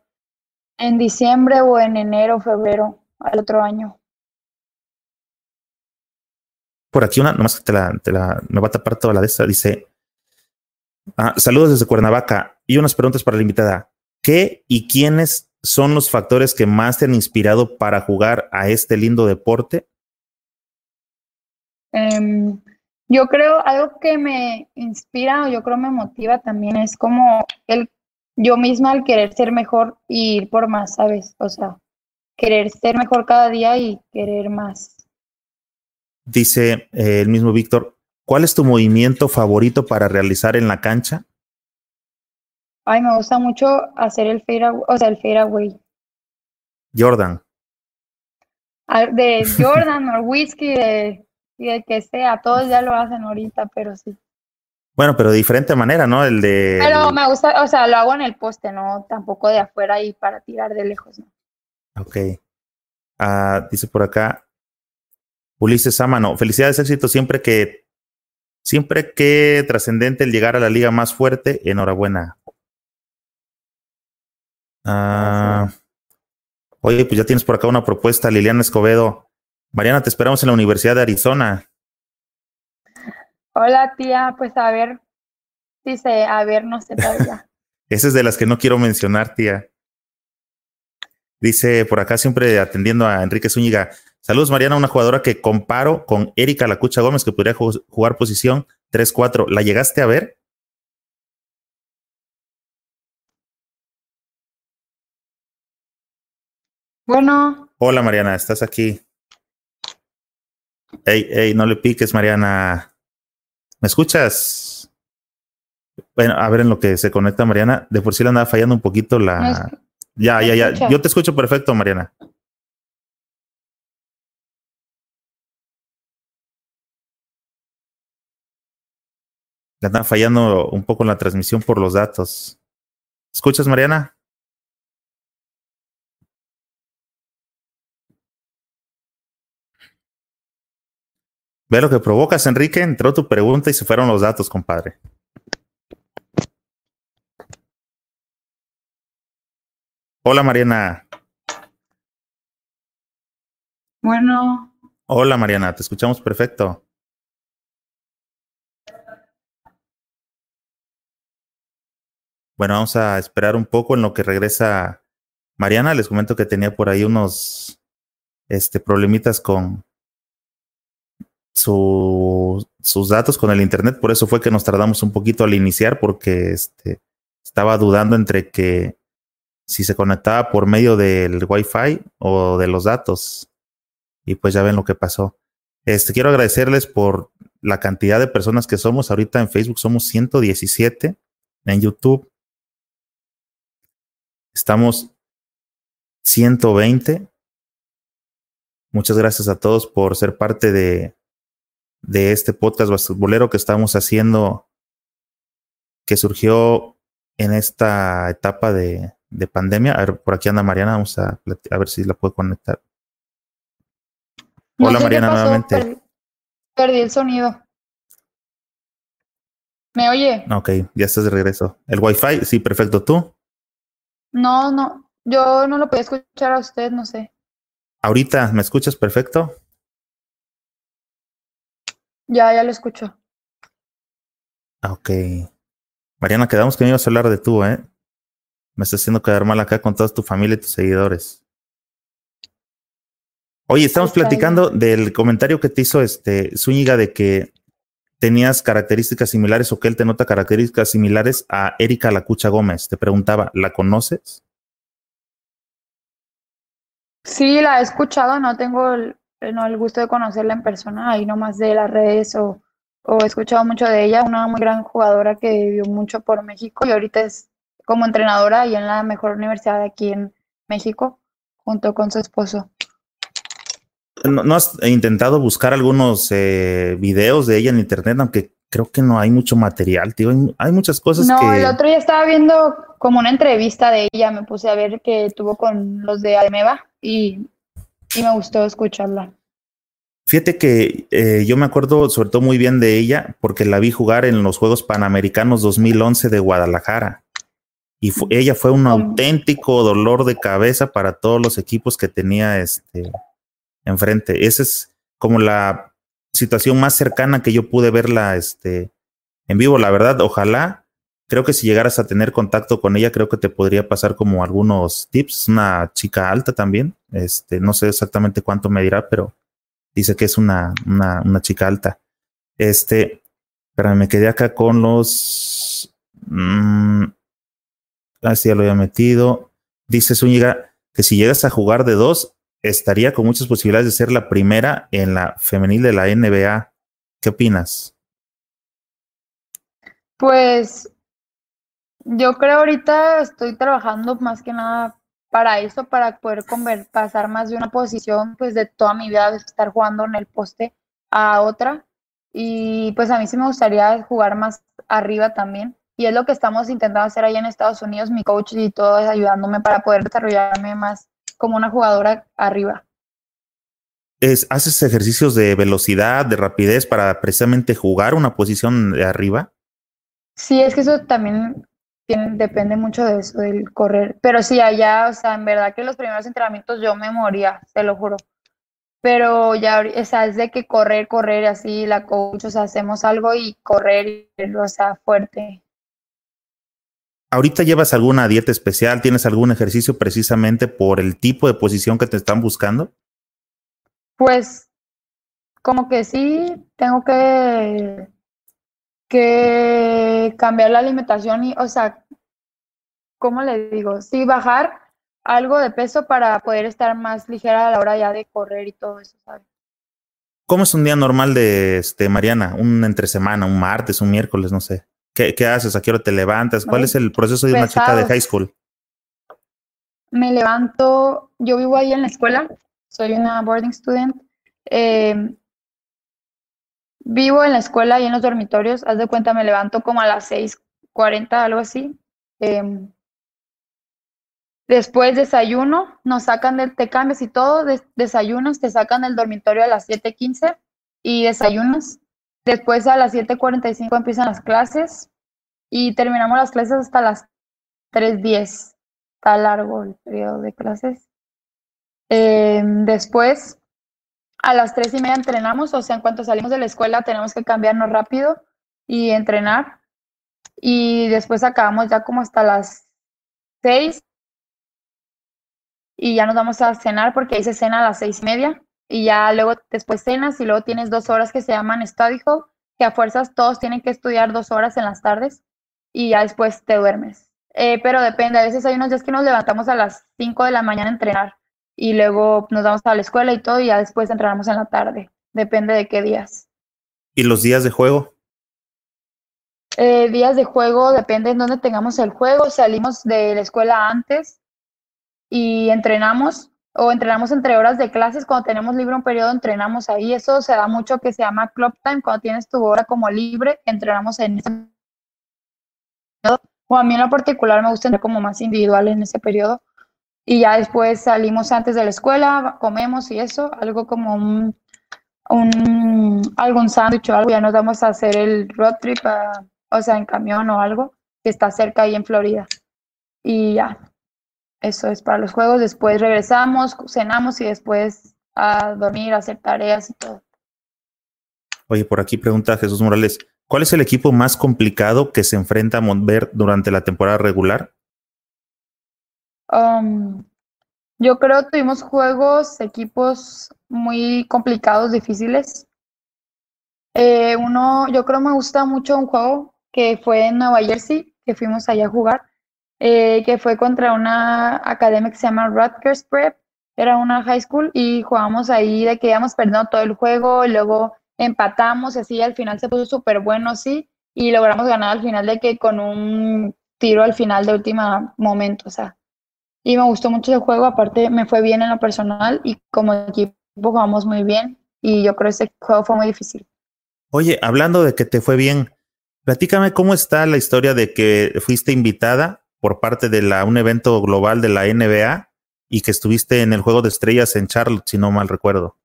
en diciembre o en enero, febrero al otro año. Por aquí una, nomás que te la, te la, me va a tapar toda la de esta, dice, ah, saludos desde Cuernavaca y unas preguntas para la invitada. ¿Qué y quiénes son los factores que más te han inspirado para jugar a este lindo deporte? Um, yo creo algo que me inspira o yo creo me motiva también es como el yo misma al querer ser mejor y ir por más, ¿sabes? O sea, querer ser mejor cada día y querer más. Dice eh, el mismo Víctor, ¿cuál es tu movimiento favorito para realizar en la cancha? Ay, me gusta mucho hacer el fadeaway, o sea, el fadeaway. Jordan. De Jordan o whisky, de, de que sea, todos ya lo hacen ahorita, pero sí. Bueno, pero de diferente manera, ¿no? El de. Pero me gusta, o sea, lo hago en el poste, no tampoco de afuera y para tirar de lejos, ¿no? Ok. Ah, dice por acá Ulises Sámano. Felicidades, éxito siempre que. Siempre que trascendente el llegar a la liga más fuerte, enhorabuena. Ah, oye, pues ya tienes por acá una propuesta, Liliana Escobedo. Mariana, te esperamos en la Universidad de Arizona. Hola, tía. Pues a ver, dice, a ver, no sé todavía. Esa es de las que no quiero mencionar, tía. Dice por acá, siempre atendiendo a Enrique Zúñiga. Saludos, Mariana, una jugadora que comparo con Erika Lacucha Gómez, que podría jugar posición 3-4. ¿La llegaste a ver? Bueno. Hola, Mariana, ¿estás aquí? Ey, ey, no le piques, Mariana. ¿Me escuchas? Bueno, a ver en lo que se conecta Mariana. De por sí le andaba fallando un poquito la. ya, ya, ya. Yo te escucho perfecto, Mariana. Le andaba fallando un poco la transmisión por los datos. ¿Escuchas, Mariana? Ve lo que provocas, Enrique. Entró tu pregunta y se fueron los datos, compadre. Hola, Mariana. Bueno. Hola, Mariana. Te escuchamos perfecto. Bueno, vamos a esperar un poco en lo que regresa Mariana. Les comento que tenía por ahí unos este, problemitas con, su, sus datos con el internet, por eso fue que nos tardamos un poquito al iniciar, porque este, estaba dudando entre que si se conectaba por medio del Wi-Fi o de los datos. Y pues ya ven lo que pasó. Este, quiero agradecerles por la cantidad de personas que somos. Ahorita en Facebook somos 117. En YouTube estamos 120. Muchas gracias a todos por ser parte de, de este podcast basquetbolero que estamos haciendo, que surgió en esta etapa de, de pandemia. A ver, por aquí anda Mariana, vamos a, a ver si la puedo conectar. Hola Mariana, nuevamente. Perdí, el sonido. ¿Me oye? Ok, ya estás de regreso. ¿El Wi-Fi? Sí, perfecto. ¿Tú? No, no. Yo no lo podía escuchar a usted, no sé. Ahorita, ¿me escuchas perfecto? Ya, ya lo escucho. Ok. Mariana, quedamos que me ibas a hablar de tú, ¿eh? Me estás haciendo quedar mal acá con toda tu familia y tus seguidores. Oye, estamos platicando del comentario que te hizo este Zúñiga de que tenías características similares o que él te nota características similares a Erika Lacucha Gómez. Te preguntaba, ¿la conoces? Sí, la he escuchado, no tengo el, no el gusto de conocerla en persona, ahí nomás de las redes o, o he escuchado mucho de ella, una muy gran jugadora que vivió mucho por México y ahorita es como entrenadora y en la mejor universidad aquí en México, junto con su esposo. ¿No, has intentado buscar algunos eh, videos de ella en internet? Aunque creo que no hay mucho material, tío. Hay, muchas cosas no, que... No, el otro día estaba viendo como una entrevista de ella, me puse a ver que tuvo con los de Ademeva y y me gustó escucharla. Fíjate que eh, yo me acuerdo sobre todo muy bien de ella porque la vi jugar en los Juegos Panamericanos 2011 de Guadalajara. Y ella fue un auténtico dolor de cabeza para todos los equipos que tenía este enfrente. Esa es como la situación más cercana que yo pude verla este, en vivo. La verdad, ojalá creo que si llegaras a tener contacto con ella, creo que te podría pasar como algunos tips. Una chica alta también. Este, no sé exactamente cuánto me dirá, pero dice que es una, una, chica alta. Este, pero me quedé acá con los. Mm, Así ya lo había metido. Dice Zúñiga que si llegas a jugar de dos, estaría con muchas posibilidades de ser la primera en la femenil de la NBA. ¿Qué opinas? Pues yo creo ahorita estoy trabajando más que nada para eso, para poder pasar más de una posición, pues de toda mi vida, de estar jugando en el poste a otra. Y pues a mí sí me gustaría jugar más arriba también. Y es lo que estamos intentando hacer ahí en Estados Unidos. Mi coach y todo es ayudándome para poder desarrollarme más como una jugadora arriba. Es, ¿Haces ejercicios de velocidad, de rapidez para precisamente jugar una posición de arriba? Sí, es que eso también depende mucho de eso, del correr. Pero sí, allá, o sea, en verdad que los primeros entrenamientos yo me moría, te lo juro. Pero ya, o sea, es de que correr, correr, así, la coach, o sea, hacemos algo y correr, o sea, fuerte. ¿Ahorita llevas alguna dieta especial? ¿Tienes algún ejercicio precisamente por el tipo de posición que te están buscando? Pues, como que sí, tengo que que cambiar la alimentación y, o sea, ¿cómo le digo? Sí, bajar algo de peso para poder estar más ligera a la hora ya de correr y todo eso, ¿sabes? ¿Cómo es un día normal de este Mariana? Un entre semana, un martes, un miércoles, no sé. ¿Qué, qué haces? ¿A qué hora te levantas? ¿Cuál es el proceso de una chica de high school? Me levanto, yo vivo ahí en la escuela, soy una boarding student. Eh, Vivo en la escuela y en los dormitorios. Haz de cuenta, me levanto como a las 6:40, algo así. Em, después desayuno, nos sacan del, te cambias y todo, desayunas, te sacan del dormitorio a las 7:15 y desayunas. Después a las 7:45 empiezan las clases y terminamos las clases hasta las 3:10. Está largo el periodo de clases. Em, después a las tres y media entrenamos, o sea, en cuanto salimos de la escuela tenemos que cambiarnos rápido y entrenar. Y después acabamos ya como hasta las seis y ya nos vamos a cenar porque ahí se cena a las seis y media y ya luego después cenas y luego tienes dos horas que se llaman study hall, que a fuerzas todos tienen que estudiar dos horas en las tardes y ya después te duermes. Eh, pero depende, a veces hay unos días que nos levantamos a las cinco de la mañana a entrenar y luego nos vamos a la escuela y todo y ya después entrenamos en la tarde. Depende de qué días. ¿Y los días de juego? Eh, días de juego depende en dónde tengamos el juego. Salimos de la escuela antes y entrenamos o entrenamos entre horas de clases. Cuando tenemos libre un periodo, entrenamos ahí. Eso se da mucho que se llama club time. Cuando tienes tu hora como libre, entrenamos en ese periodo. O a mí en lo particular me gusta entrenar como más individual en ese periodo y ya después salimos antes de la escuela, comemos y eso, algo como un, un algún sándwich o algo, ya nos vamos a hacer el road trip, o sea, en camión o algo, que está cerca ahí en Florida. Y ya, eso es para los juegos, después regresamos, cenamos y después a dormir, a hacer tareas y todo. Oye, por aquí pregunta Jesús Morales, ¿cuál es el equipo más complicado que se enfrenta a Montbert durante la temporada regular? Um, yo creo que tuvimos juegos, equipos muy complicados, difíciles. Eh, uno, yo creo me gusta mucho un juego que fue en Nueva Jersey, que fuimos allá a jugar, eh, que fue contra una academia que se llama Rutgers Prep, era una high school y jugamos ahí de que íbamos perdiendo todo el juego, y luego empatamos, así al final se puso súper bueno, sí, y logramos ganar al final de que con un tiro al final de último momento, o sea, y me gustó mucho el juego, aparte me fue bien en lo personal y como equipo jugamos muy bien y yo creo que ese juego fue muy difícil. Oye, hablando de que te fue bien, platícame cómo está la historia de que fuiste invitada por parte de la, un evento global de la NBA y que estuviste en el Juego de Estrellas en Charlotte, si no mal recuerdo.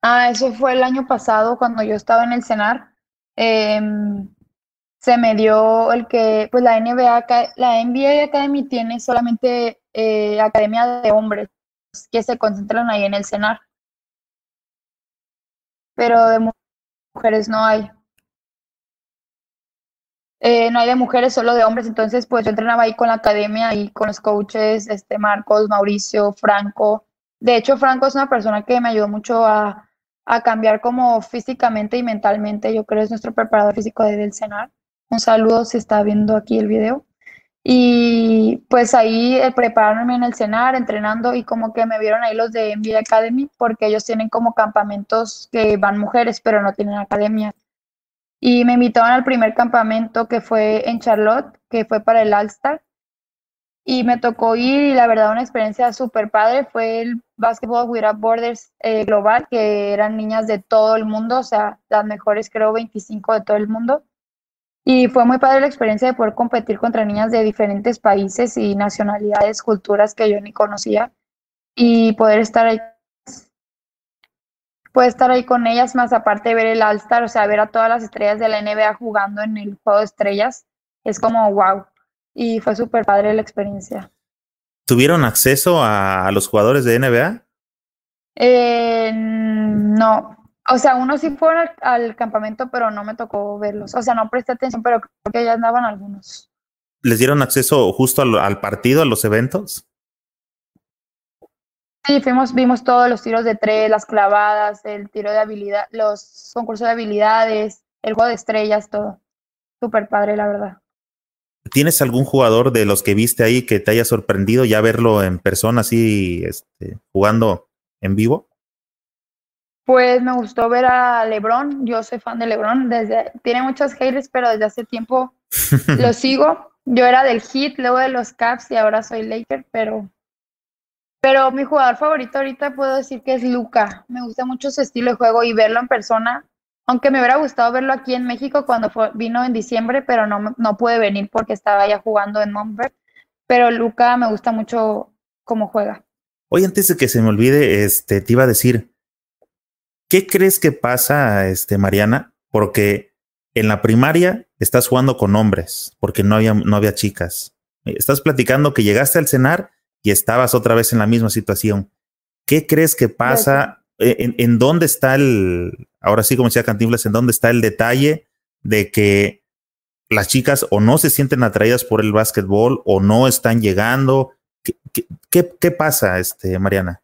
Ah, eso fue el año pasado cuando yo estaba en el CENAR. Eh, se me dio el que, pues la NBA, la NBA Academy tiene solamente eh, academia de hombres que se concentran ahí en el CENAR. Pero de mujeres no hay. Eh, no hay de mujeres, solo de hombres. Entonces, pues yo entrenaba ahí con la academia y con los coaches, este Marcos, Mauricio, Franco. De hecho, Franco es una persona que me ayudó mucho a, a cambiar como físicamente y mentalmente. Yo creo que es nuestro preparador físico del CENAR. Un saludo si está viendo aquí el video. Y pues ahí eh, preparándome en el cenar, entrenando y como que me vieron ahí los de NBA Academy porque ellos tienen como campamentos que van mujeres pero no tienen academia. Y me invitaron al primer campamento que fue en Charlotte, que fue para el All-Star. Y me tocó ir y la verdad una experiencia súper padre fue el Basketball Without Borders eh, global, que eran niñas de todo el mundo, o sea, las mejores creo 25 de todo el mundo. Y fue muy padre la experiencia de poder competir contra niñas de diferentes países y nacionalidades, culturas que yo ni conocía y poder estar ahí poder estar ahí con ellas, más aparte de ver el All-Star, o sea, ver a todas las estrellas de la NBA jugando en el juego de estrellas, es como wow. Y fue súper padre la experiencia. ¿Tuvieron acceso a, los jugadores de NBA? Eh, no, o sea, uno sí fue al, campamento, pero no me tocó verlos. O sea, no presté atención, pero creo que ya andaban algunos. ¿Les dieron acceso justo al, partido, a los eventos? Sí, fuimos, vimos todos los tiros de tres, las clavadas, el tiro de habilidad, los concursos de habilidades, el juego de estrellas, todo. Súper padre, la verdad. ¿Tienes algún jugador de los que viste ahí que te haya sorprendido ya verlo en persona así, este, jugando en vivo? Pues me gustó ver a LeBron. Yo soy fan de LeBron. Desde, tiene muchos haters, pero desde hace tiempo lo sigo. Yo era del Heat, luego de los Caps y ahora soy Laker, pero, pero mi jugador favorito ahorita puedo decir que es Luca. Me gusta mucho su estilo de juego y verlo en persona. Aunque me hubiera gustado verlo aquí en México cuando vino en diciembre, pero no, no pude venir porque estaba ya jugando en Montberg. Pero Luca me gusta mucho cómo juega. Oye, antes de que se me olvide, este, te iba a decir, ¿Qué crees que pasa, este, Mariana? Porque en la primaria estás jugando con hombres, porque no había, no había chicas. Estás platicando que llegaste al cenar y estabas otra vez en la misma situación. ¿Qué crees que pasa? ¿En, en dónde está el, ahora sí como decía Cantinflas, en dónde está el detalle de que las chicas o no se sienten atraídas por el básquetbol o no están llegando? ¿Qué, qué, qué pasa, este, Mariana?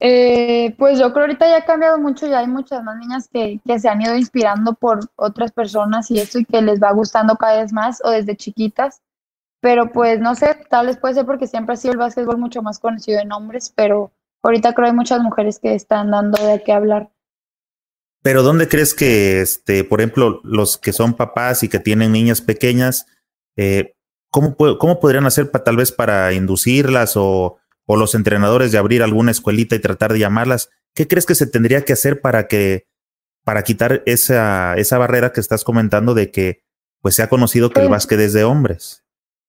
Eh, pues yo creo ahorita ya ha cambiado mucho, ya hay muchas más niñas que, que, se han ido inspirando por otras personas y esto y que les va gustando cada vez más o desde chiquitas. Pero pues no sé, tal vez puede ser porque siempre ha sido el básquetbol mucho más conocido en hombres, pero ahorita creo que hay muchas mujeres que están dando de qué hablar. Pero ¿dónde crees que, este, por ejemplo, los que son papás y que tienen niñas pequeñas, eh, ¿cómo, ¿cómo podrían hacer para, tal vez para inducirlas o o los entrenadores de abrir alguna escuelita y tratar de llamarlas. ¿Qué crees que se tendría que hacer para que para quitar esa, esa barrera que estás comentando de que pues se ha conocido que el pues básquet es de hombres?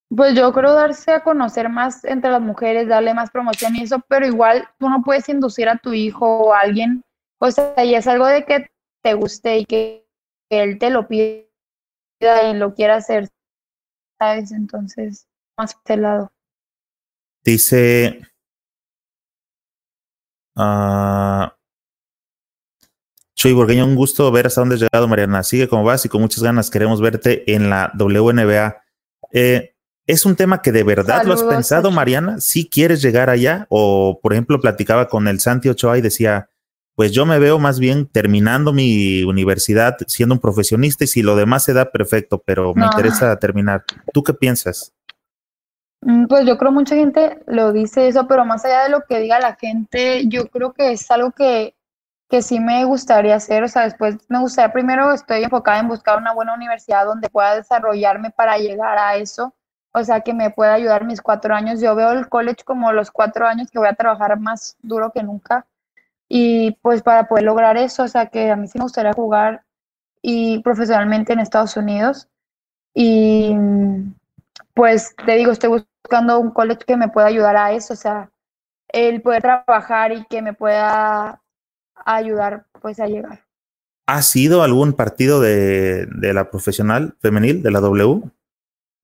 Pues yo creo darse a conocer más entre las mujeres, darle más promoción y eso, pero igual tú no puedes inducir a tu hijo o a alguien, o sea, y es algo de que te guste y que, él te lo pida y lo quiera hacer, ¿sabes? Entonces, más este lado. Dice. Uh, Chuy Borgueño, un gusto ver hasta dónde has llegado, Mariana. Sigue como vas y con muchas ganas queremos verte en la WNBA. Eh, ¿Es un tema que de verdad lo has pensado, Mariana? ¿Si quieres llegar allá? O, por ejemplo, platicaba con el Santi Ochoa y decía, pues yo me veo más bien terminando mi universidad siendo un profesionista y si lo demás se da, perfecto, pero me interesa terminar. ¿Tú qué piensas? Mm, pues yo creo mucha gente lo dice eso, pero más allá de lo que diga la gente, yo creo que es algo que, que sí me gustaría hacer. O sea, después me gustaría, primero estoy enfocada en buscar una buena universidad donde pueda desarrollarme para llegar a eso. O sea, que me pueda ayudar mis cuatro años. Yo veo el college como los cuatro años que voy a trabajar más duro que nunca. Y pues para poder lograr eso, o sea, que a mí sí me gustaría jugar y profesionalmente en Estados Unidos. Y pues te digo, estoy buscando un college que me pueda ayudar a eso, o sea, el poder trabajar y que me pueda ayudar pues a llegar. ¿Ha sido algún partido de, de la profesional femenil, de la W?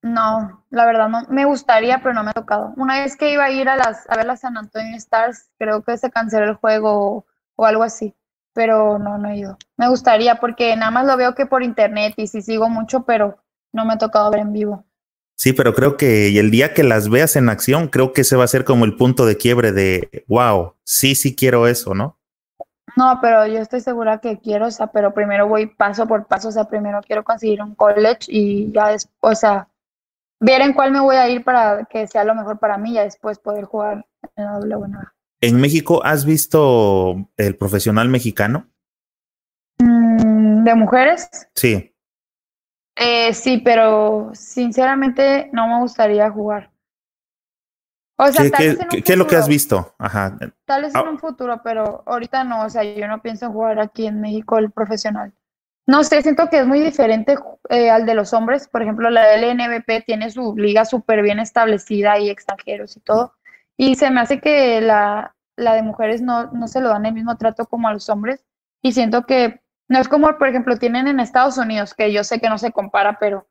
No, la verdad no. Me gustaría, pero no me ha tocado. Una vez que iba a ir a, las, a ver la San Antonio Stars, creo que se canceló el juego o, o algo así, pero no, no he ido. Me gustaría porque nada más lo veo que por internet y sí sigo mucho, pero no me ha tocado ver en vivo. Sí, pero creo que el día que las veas en acción, creo que ese va a ser como el punto de quiebre de, wow, sí, sí quiero eso, ¿no? No, pero yo estoy segura que quiero, o sea, pero primero voy paso por paso, o sea, primero quiero conseguir un college y ya después, o sea, ver en cuál me voy a ir para que sea lo mejor para mí y después poder jugar en la WNBA. ¿En México has visto el profesional mexicano? Mm, ¿De mujeres? Sí. Eh, sí, pero sinceramente no me gustaría jugar. O sea, ¿Qué, ¿qué es lo que has visto? Ajá. Tal vez en ah. un futuro, pero ahorita no. O sea, yo no pienso jugar aquí en México el profesional. No sé, siento que es muy diferente eh, al de los hombres. Por ejemplo, la LNBP tiene su liga súper bien establecida y extranjeros y todo. Y se me hace que la, la de mujeres no, no se lo dan el mismo trato como a los hombres. Y siento que no es como, por ejemplo, tienen en Estados Unidos, que yo sé que no se compara, pero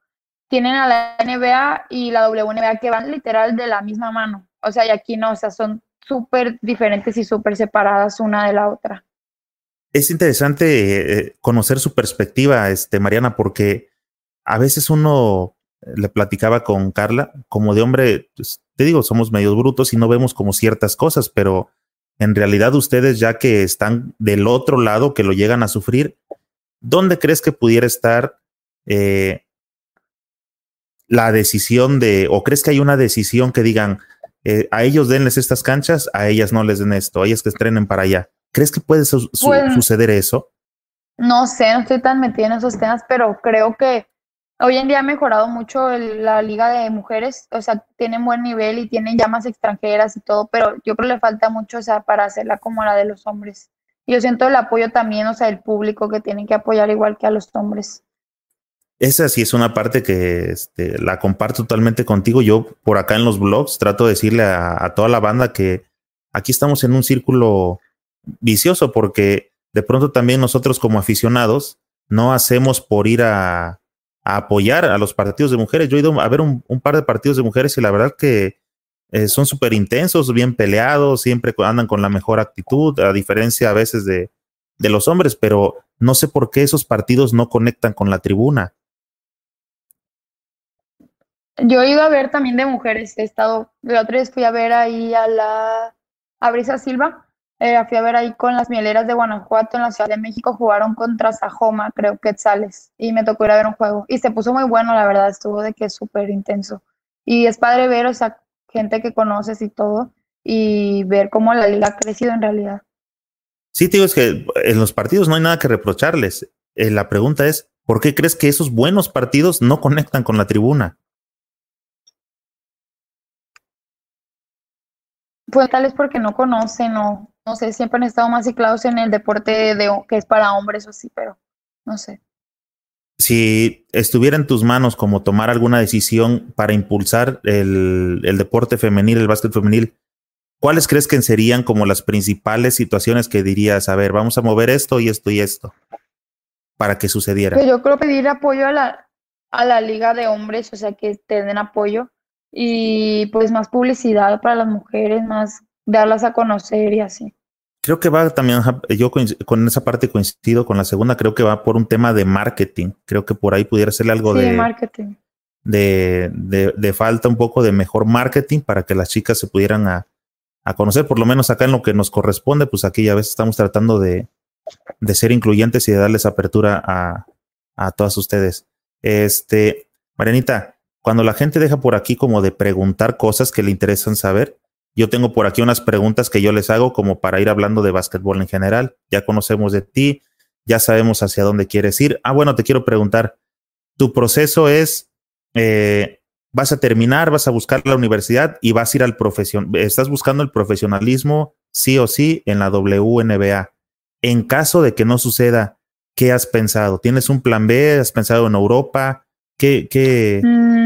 tienen a la NBA y la WNBA que van literal de la misma mano. O sea, y aquí no, o sea, son súper diferentes y súper separadas una de la otra. Es interesante eh, conocer su perspectiva, este, Mariana, porque a veces uno le platicaba con Carla, como de hombre, pues, te digo, somos medios brutos y no vemos como ciertas cosas, pero en realidad ustedes ya que están del otro lado, que lo llegan a sufrir, ¿dónde crees que pudiera estar eh, la decisión de, o crees que hay una decisión que digan, eh, a ellos denles estas canchas, a ellas no les den esto, a ellas que estrenen para allá? ¿Crees que puede pues, suceder eso? No sé, no estoy tan metida en esos temas, pero creo que hoy en día ha mejorado mucho la liga de mujeres, o sea, tienen buen nivel y tienen llamas extranjeras y todo, pero yo creo que le falta mucho, o sea, para hacerla como la de los hombres. Yo siento el apoyo también, o sea, el público que tienen que apoyar igual que a los hombres. Esa sí es una parte que este, la comparto totalmente contigo. Yo por acá en los blogs trato de decirle a toda la banda que aquí estamos en un círculo vicioso porque de pronto también nosotros como aficionados no hacemos por ir a, apoyar a los partidos de mujeres. Yo he ido a ver un, par de partidos de mujeres y la verdad que eh, son súper intensos, bien peleados, siempre andan con la mejor actitud, a diferencia a veces de, de los hombres, pero no sé por qué esos partidos no conectan con la tribuna. Yo he ido a ver también de mujeres, he estado, la otra vez fui a ver ahí a la a Brisa Silva, eh, fui a ver ahí con las mieleras de Guanajuato en la Ciudad de México, jugaron contra Sajoma, creo que Quetzales, y me tocó ir a ver un juego. Y se puso muy bueno, la verdad, estuvo de que es súper intenso. Y es padre ver, o sea, gente que conoces y todo, y ver cómo la liga ha crecido en realidad. Sí, te digo, es que en los partidos no hay nada que reprocharles. Eh, la pregunta es, ¿por qué crees que esos buenos partidos no conectan con la tribuna? Pues tal vez porque no conocen o no sé, siempre han estado más ciclados en el deporte de, que es para hombres o así, pero no sé. Si estuviera en tus manos como tomar alguna decisión para impulsar el, el deporte femenil, el básquet femenil, ¿cuáles crees que serían como las principales situaciones que dirías, a ver, vamos a mover esto y esto y esto para que sucediera? Pues yo creo pedir apoyo a la, a la liga de hombres, o sea, que te den apoyo y pues más publicidad para las mujeres, más darlas a conocer y así. Creo que va también, yo con esa parte coincido con la segunda, creo que va por un tema de marketing. Creo que por ahí pudiera ser algo de, marketing. De, de, falta un poco de mejor marketing para que las chicas se pudieran a, a, conocer, por lo menos acá en lo que nos corresponde, pues aquí ya veces estamos tratando de, de ser incluyentes y de darles apertura a, a todas ustedes. Este, Marianita, cuando la gente deja por aquí como de preguntar cosas que le interesan saber, yo tengo por aquí unas preguntas que yo les hago como para ir hablando de básquetbol en general. Ya conocemos de ti, ya sabemos hacia dónde quieres ir. Ah, bueno, te quiero preguntar, tu proceso es, eh, vas a terminar, vas a buscar la universidad y vas a ir al profesión, estás buscando el profesionalismo sí o sí en la WNBA. En caso de que no suceda, ¿qué has pensado? ¿Tienes un plan B? ¿Has pensado en Europa? ¿Qué? qué... Mm,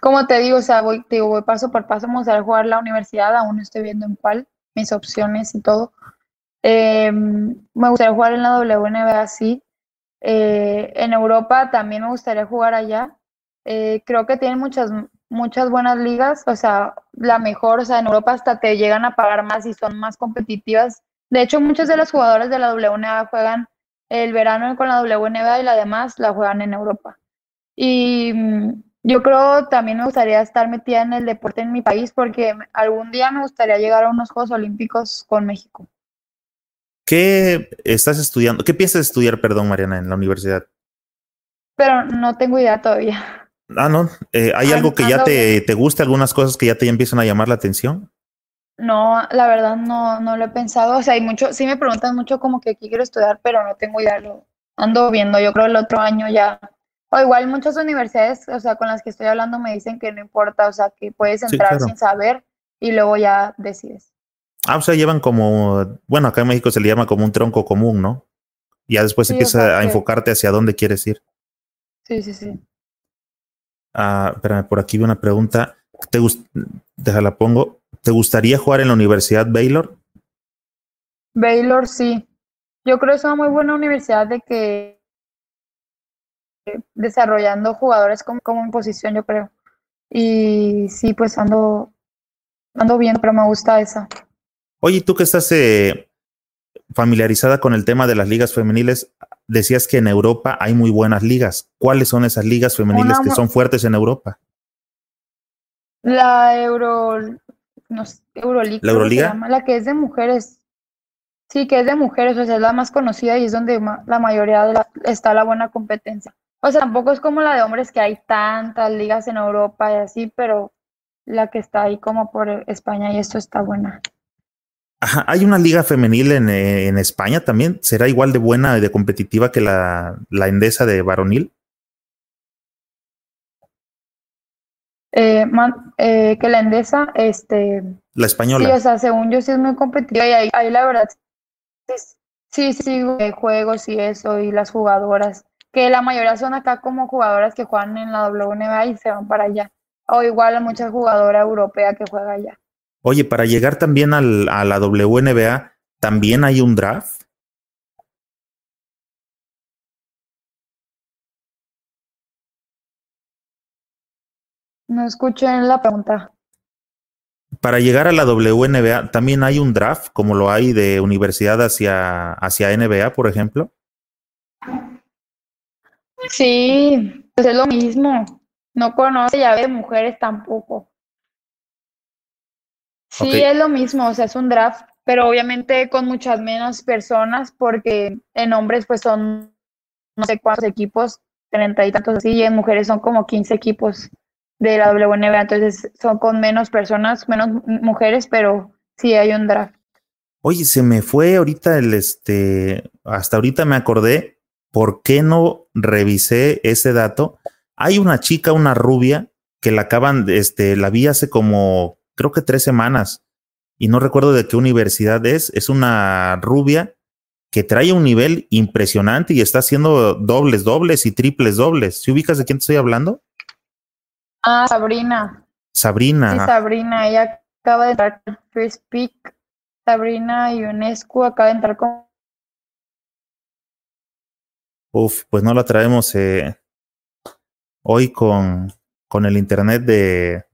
como te digo, o sea, voy, te digo, paso por paso, vamos a jugar la universidad, aún no estoy viendo en cuál, mis opciones y todo. Eh, me gustaría jugar en la WNBA, sí. Eh, en Europa también me gustaría jugar allá. Eh, creo que tienen muchas, muchas buenas ligas, o sea, la mejor, o sea, en Europa hasta te llegan a pagar más y son más competitivas. De hecho, muchos de los jugadores de la WNBA juegan el verano con la WNBA y la demás la juegan en Europa. Y mm, yo creo también me gustaría estar metida en el deporte en mi país porque algún día me gustaría llegar a unos Juegos Olímpicos con México. ¿Qué estás estudiando? ¿Qué piensas estudiar, perdón, Mariana, en la universidad? Pero no tengo idea todavía. Ah, no. Eh, ¿Hay algo que ya te, te guste, algunas cosas que ya te empiezan a llamar la atención? No, la verdad no, no lo he pensado. O sea, hay mucho, sí me preguntan mucho como que aquí quiero estudiar, pero no tengo idea. Lo ando viendo. Yo creo el otro año ya. O igual muchas universidades, o sea, con las que estoy hablando me dicen que no importa, o sea, que puedes entrar sin saber y luego ya decides. Ah, o sea, llevan como, bueno, acá en México se le llama como un tronco común, ¿no? Y ya después empieza a enfocarte hacia dónde quieres ir. Sí, sí, sí. Ah, espérame, por aquí vi una pregunta. ¿Te Déjala, pongo. ¿Te gustaría jugar en la Universidad Baylor? Baylor, sí. Yo creo que es una muy buena universidad de que desarrollando jugadores como, como en posición, yo creo. Y sí, pues ando, ando bien, pero me gusta esa. Oye, tú que estás eh, familiarizada con el tema de las ligas femeniles, decías que en Europa hay muy buenas ligas. ¿Cuáles son esas ligas femeniles que son fuertes en Europa? La Euro, no Euroliga, ¿La Euroliga? la que es de mujeres. Sí, que es de mujeres, o sea, es la más conocida y es donde la mayoría de la, está la buena competencia. O sea, tampoco es como la de hombres que hay tantas ligas en Europa y así, pero la que está ahí como por España y esto está buena. Ajá, hay una liga femenil en, eh, en, España también. ¿Será igual de buena y de competitiva que la, la Endesa de varonil? Eh, eh, que la Endesa, este... La española. Sí, o sea, según yo sí es muy competitiva y ahí, ahí la verdad sí, sí, sí, juegos y eso y las jugadoras, que la mayoría son acá como jugadoras que juegan en la WNBA y se van para allá. O igual a mucha jugadora europea que juega allá. Oye, para llegar también al, a la WNBA, ¿también hay un draft? No escuché la pregunta. Para llegar a la WNBA, ¿también hay un draft como lo hay de universidad hacia, hacia NBA, por ejemplo? Sí, pues es lo mismo. No conoce ya de mujeres tampoco. Sí, es lo mismo, o sea, es un draft, pero obviamente con muchas menos personas, porque en hombres pues son no sé cuántos equipos, treinta y tantos así, y en mujeres son como quince equipos de la WNBA, entonces son con menos personas, menos mujeres, pero sí hay un draft. Oye, se me fue ahorita el este, hasta ahorita me acordé, ¿por qué no revisé ese dato? Hay una chica, una rubia, que la acaban, este, la vi hace como creo que tres semanas, y no recuerdo de qué universidad es, es una rubia que trae un nivel impresionante y está haciendo dobles, dobles y triples dobles. ¿Si ubicas de quién te estoy hablando? Ah, Sabrina. Sabrina. Sí, Sabrina, ella acaba de entrar con First Pick. Sabrina UNESCO acaba de entrar con... Uf, pues no la traemos eh, hoy con, con el internet de,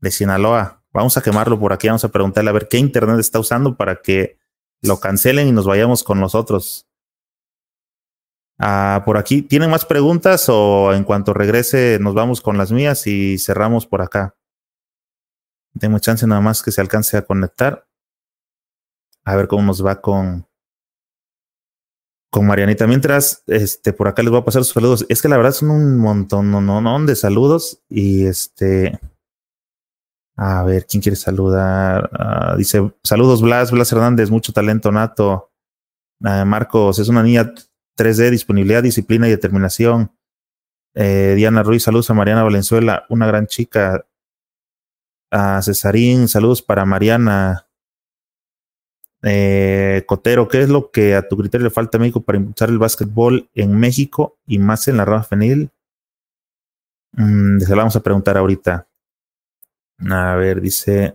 de Sinaloa. Vamos a quemarlo por aquí, vamos a preguntarle a ver qué internet está usando para que lo cancelen y nos vayamos con nosotros. Ah, por aquí, ¿tienen más preguntas o en cuanto regrese nos vamos con las mías y cerramos por acá? Tengo chance nada más que se alcance a conectar. A ver cómo nos va con, con Marianita. Mientras, este, por acá les voy a pasar sus saludos. Es que la verdad son un montón, no, no, no, de saludos y este, a ver, ¿quién quiere saludar? Ah, dice, saludos Blas, Blas Hernández, mucho talento nato. Ah, Marcos, es una niña 3D, disponibilidad, disciplina y determinación. Eh, Diana Ruiz, saludos a Mariana Valenzuela, una gran chica. A Cesarín, saludos para Mariana. Eh, Cotero, ¿qué es lo que a tu criterio le falta a México para impulsar el básquetbol en México y más en la rama femenil? Mm, se vamos a preguntar ahorita. A ver, dice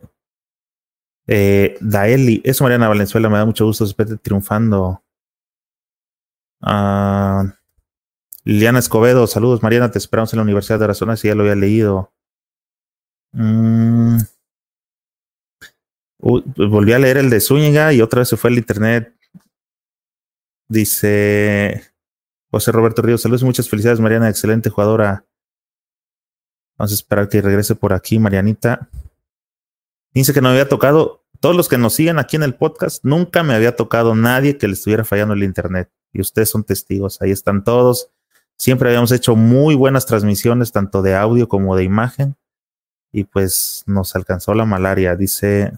eh, Daeli, eso Mariana Valenzuela, me da mucho gusto, espete triunfando. Uh, Liliana Escobedo, saludos Mariana, te esperamos en la Universidad de Arizona, si ya lo había leído. Mm. Volví a leer el de Zúñiga y otra vez se fue el internet. Dice José Roberto Ríos, saludos, muchas felicidades Mariana, excelente jugadora. Vamos a esperar que regrese por aquí, Marianita. Dice que no había tocado, todos los que nos siguen aquí en el podcast, nunca me había tocado nadie que le estuviera fallando el internet. Y ustedes son testigos, ahí están todos. Siempre habíamos hecho muy buenas transmisiones, tanto de audio como de imagen. Y pues nos alcanzó la malaria, dice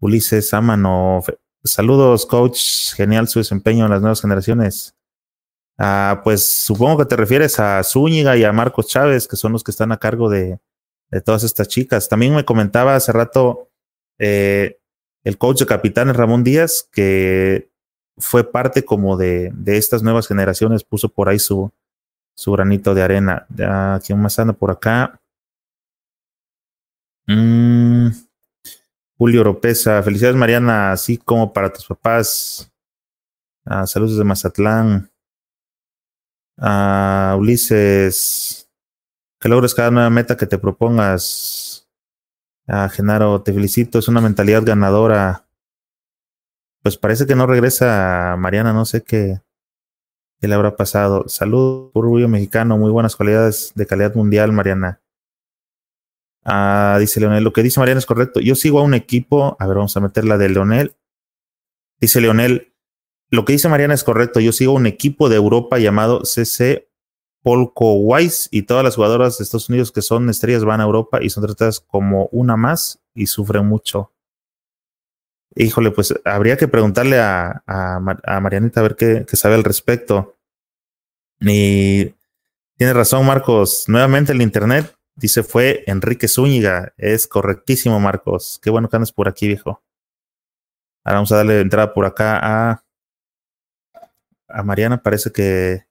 Ulises Amano. Saludos, coach. Genial su desempeño en las nuevas generaciones. Ah, pues supongo que te refieres a Zúñiga y a Marcos Chávez, que son los que están a cargo de, de todas estas chicas. También me comentaba hace rato eh, el coach de capitanes Ramón Díaz, que fue parte como de, estas nuevas generaciones, puso por ahí su, su granito de arena. ¿Quién más anda por acá? Mm, Julio Oropesa, felicidades Mariana, así como para tus papás. Ah, saludos de Mazatlán. Ah, Ulises, que logres cada nueva meta que te propongas. Ah, Genaro, te felicito, es una mentalidad ganadora. Pues parece que no regresa Mariana, no sé qué, qué le habrá pasado. Salud, orgullo mexicano, muy buenas cualidades de calidad mundial, Mariana. Ah, dice Leonel, lo que dice Mariana es correcto. Yo sigo a un equipo, a ver, vamos a meter la de Leonel. Dice Leonel, lo que dice Mariana es correcto. Yo sigo a un equipo de Europa llamado CC Polco Wise y todas las jugadoras de Estados Unidos que son estrellas van a Europa y son tratadas como una más y sufren mucho. Híjole, pues habría que preguntarle a Marianita a ver qué, qué, sabe al respecto. Y tiene razón, Marcos. Nuevamente el Internet dice fue Enrique Zúñiga. Es correctísimo, Marcos. Qué bueno que andes por aquí, viejo. Ahora vamos a darle entrada por acá a, a Mariana. Parece que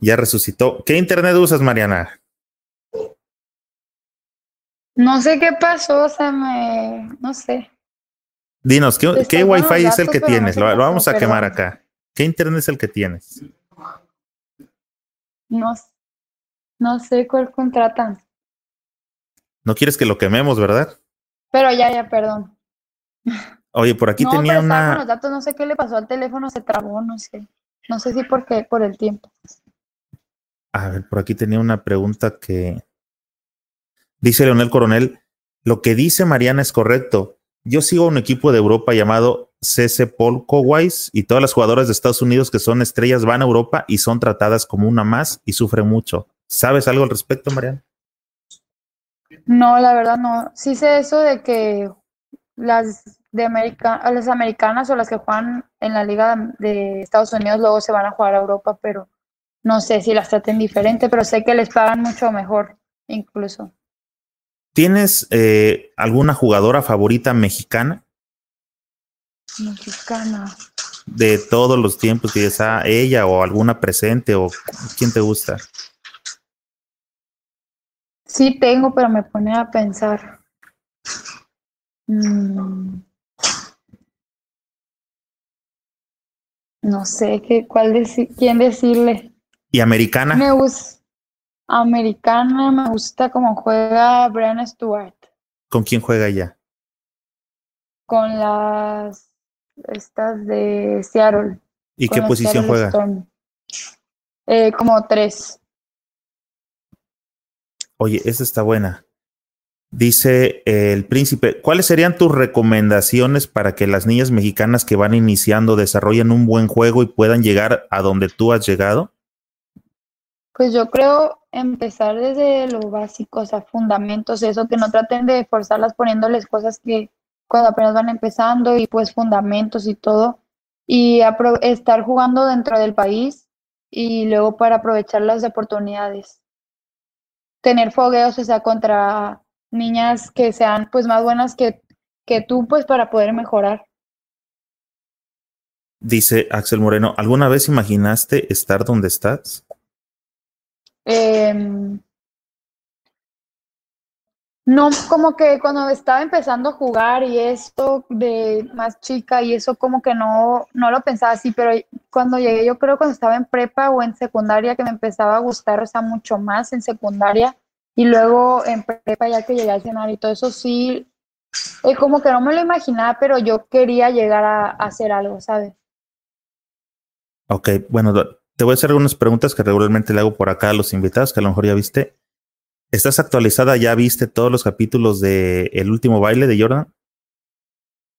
ya resucitó. ¿Qué Internet usas, Mariana? No sé qué pasó, o sea, me. No sé. Dinos, ¿qué, ¿qué Wi-Fi es el que tienes? No lo, lo, vamos a pero... quemar acá. ¿Qué internet es el que tienes? No, no sé cuál contratan. No quieres que lo quememos, ¿verdad? Pero ya, ya, perdón. Oye, por aquí no, tenía pero una. Con los datos, no sé qué le pasó al teléfono, se trabó, no sé. No sé si por qué, por el tiempo. A ver, por aquí tenía una pregunta que. Dice Leonel Coronel: Lo que dice Mariana es correcto. Yo sigo un equipo de Europa llamado CC Polkowise y todas las jugadoras de Estados Unidos que son estrellas van a Europa y son tratadas como una más y sufren mucho. ¿Sabes algo al respecto, Mariana? No, la verdad no. Sí sé eso de que las de América, las americanas o las que juegan en la liga de Estados Unidos luego se van a jugar a Europa, pero no sé si las traten diferente, pero sé que les pagan mucho mejor, incluso. ¿Tienes eh, alguna jugadora favorita mexicana? Mexicana. De todos los tiempos que a ella o alguna presente o quién te gusta. Sí tengo, pero me pone a pensar. Mm. No sé qué, cuál deci quién decirle. ¿Y americana? Me gusta. Americana, me gusta cómo juega Brian Stewart. ¿Con quién juega ella? Con las estas de Seattle. ¿Y qué posición Seattle juega? Eh, como tres. Oye, esa está buena. Dice el príncipe, ¿cuáles serían tus recomendaciones para que las niñas mexicanas que van iniciando desarrollen un buen juego y puedan llegar a donde tú has llegado? Pues yo creo empezar desde lo básico, o sea, fundamentos, eso, que no traten de forzarlas poniéndoles cosas que cuando apenas van empezando y pues fundamentos y todo, y estar jugando dentro del país y luego para aprovechar las oportunidades. Tener fogueos, o sea, contra niñas que sean pues más buenas que, que tú, pues para poder mejorar. Dice Axel Moreno, ¿alguna vez imaginaste estar donde estás? Eh, no, como que cuando estaba empezando a jugar y esto de más chica y eso como que no, no lo pensaba así, pero cuando llegué yo creo cuando estaba en prepa o en secundaria que me empezaba a gustar, o sea, mucho más en secundaria y luego en prepa ya que llegué al cenar y todo eso sí, eh, como que no me lo imaginaba, pero yo quería llegar a, a hacer algo, ¿sabes? Ok, bueno, te voy a hacer algunas preguntas que regularmente le hago por acá a los invitados, que a lo mejor ya viste. ¿Estás actualizada? ¿Ya viste todos los capítulos de El último baile de Jordan?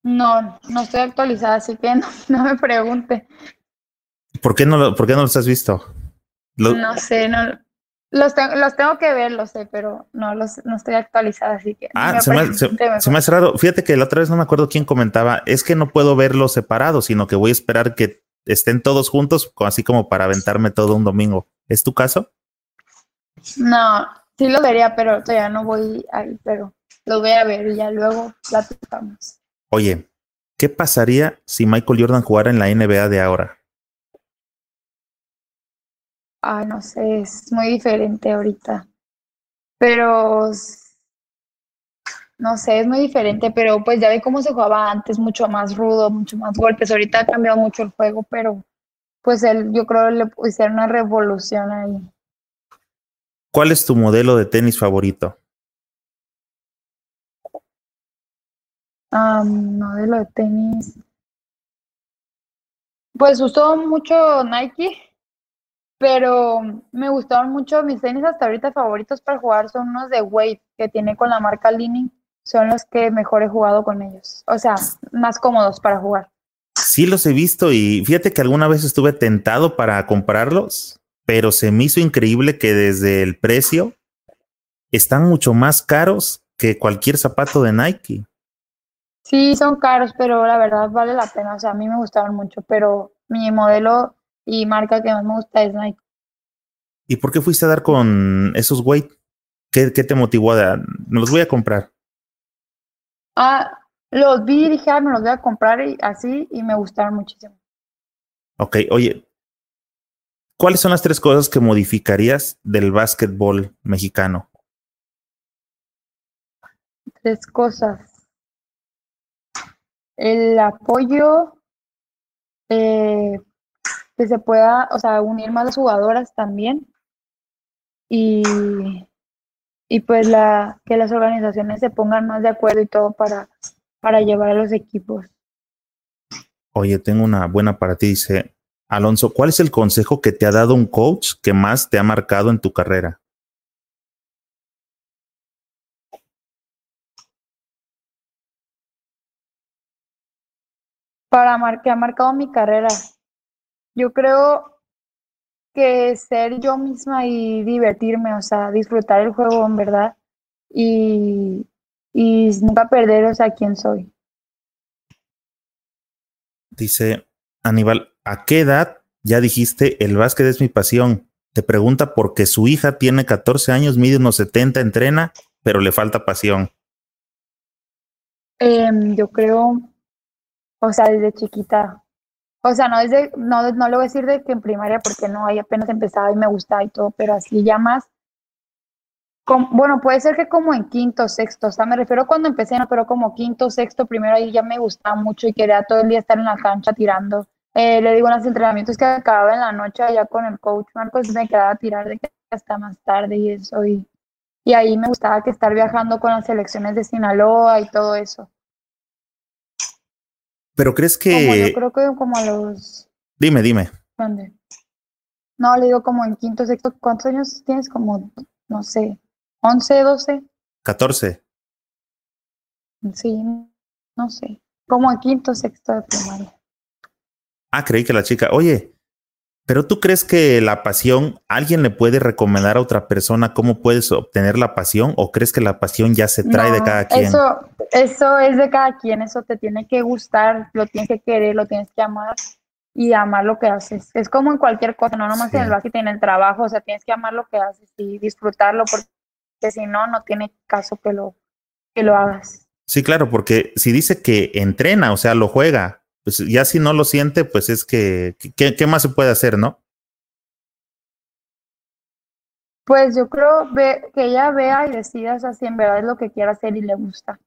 No, no estoy actualizada, así que no, no me pregunte. ¿Por qué no, lo, ¿Por qué no los has visto? no sé, no, los, los tengo que ver, lo sé, pero no, los, no estoy actualizada, así que... Ah, se me, se, me, hace raro. Fíjate que la otra vez no me acuerdo quién comentaba, es que no puedo verlos separados, sino que voy a esperar que estén todos juntos, así como para aventarme todo un domingo. ¿Es tu caso? No, sí lo vería, pero todavía no voy ahí, pero lo voy a ver y ya luego platicamos. Oye, ¿qué pasaría si Michael Jordan jugara en la NBA de ahora? Ay, no sé, es muy diferente ahorita. Pero no sé, es muy diferente, pero pues ya ve cómo se jugaba antes, mucho más rudo, mucho más golpes. Ahorita ha cambiado mucho el juego, pero pues él, yo creo que le hicieron una revolución ahí. ¿Cuál es tu modelo de tenis favorito? Um, modelo de tenis. Pues usó mucho Nike pero me gustaron mucho mis tenis hasta ahorita favoritos para jugar son unos de Wade que tiene con la marca Leaning, son los que mejor he jugado con ellos, o sea, más cómodos para jugar. Sí los he visto y fíjate que alguna vez estuve tentado para comprarlos, pero se me hizo increíble que desde el precio están mucho más caros que cualquier zapato de Nike. Sí, son caros, pero la verdad vale la pena, o sea, a mí me gustaron mucho, pero mi modelo y marca que más me gusta es Nike. ¿Y por qué fuiste a dar con esos weight? ¿Qué, te motivó a dar? Me los voy a comprar. Ah, los vi y dije, ah, me los voy a comprar y así y me gustaron muchísimo. Ok, oye, ¿cuáles son las tres cosas que modificarías del básquetbol mexicano? Tres cosas. El apoyo, eh, que se pueda, o sea, unir más las jugadoras también y, y pues la, que las organizaciones se pongan más de acuerdo y todo para, para llevar a los equipos. Oye, tengo una buena para ti, dice Alonso, ¿cuál es el consejo que te ha dado un coach que más te ha marcado en tu carrera? Para mar que ha marcado mi carrera. Yo creo que ser yo misma y divertirme, o sea, disfrutar el juego en verdad y, y nunca perder, o sea, quién soy. Dice Aníbal, ¿a qué edad ya dijiste el básquet es mi pasión? Te pregunta porque su hija tiene 14 años, mide unos 70, entrena, pero le falta pasión. Em, yo creo, o sea, desde chiquita, o sea, no, desde, no, no le voy a decir de que en primaria, porque no, ahí apenas empezaba y me gustaba y todo, pero así ya más. bueno, puede ser que como en quinto, sexto, o sea, me refiero cuando empecé, no, pero como quinto, sexto, primero ahí ya me gustaba mucho y quería todo el día estar en la cancha tirando. Eh, le digo en los entrenamientos que acababa en la noche allá con el coach Marcos, me quedaba a tirar de que hasta más tarde y eso, y, y ahí me gustaba que estar viajando con las selecciones de Sinaloa y todo eso. Pero crees que. yo creo que como a los. Dime, dime. ¿Dónde? No, le digo como en quinto, sexto. ¿Cuántos años tienes? Como, no sé, 11, 12. 14. Sí, no sé. Como en quinto, sexto de primaria. Ah, creí que la chica. Oye, pero tú crees que la pasión, alguien le puede recomendar a otra persona cómo puedes obtener la pasión o crees que la pasión ya se trae de cada quien? Eso, eso es de cada quien, eso te tiene que gustar, lo tienes que querer, lo tienes que amar y amar lo que haces. Es como en cualquier cosa, no nomás en el básquet, en el trabajo, o sea, tienes que amar lo que haces y disfrutarlo porque si no, no tiene caso que lo, que lo hagas. Sí, claro, porque si dice que entrena, o sea, lo juega, pues ya si no lo siente, pues es que, ¿qué, más se puede hacer, no? Pues yo creo que ella vea y decida, o sea, si en verdad es lo que quiere hacer y le gusta.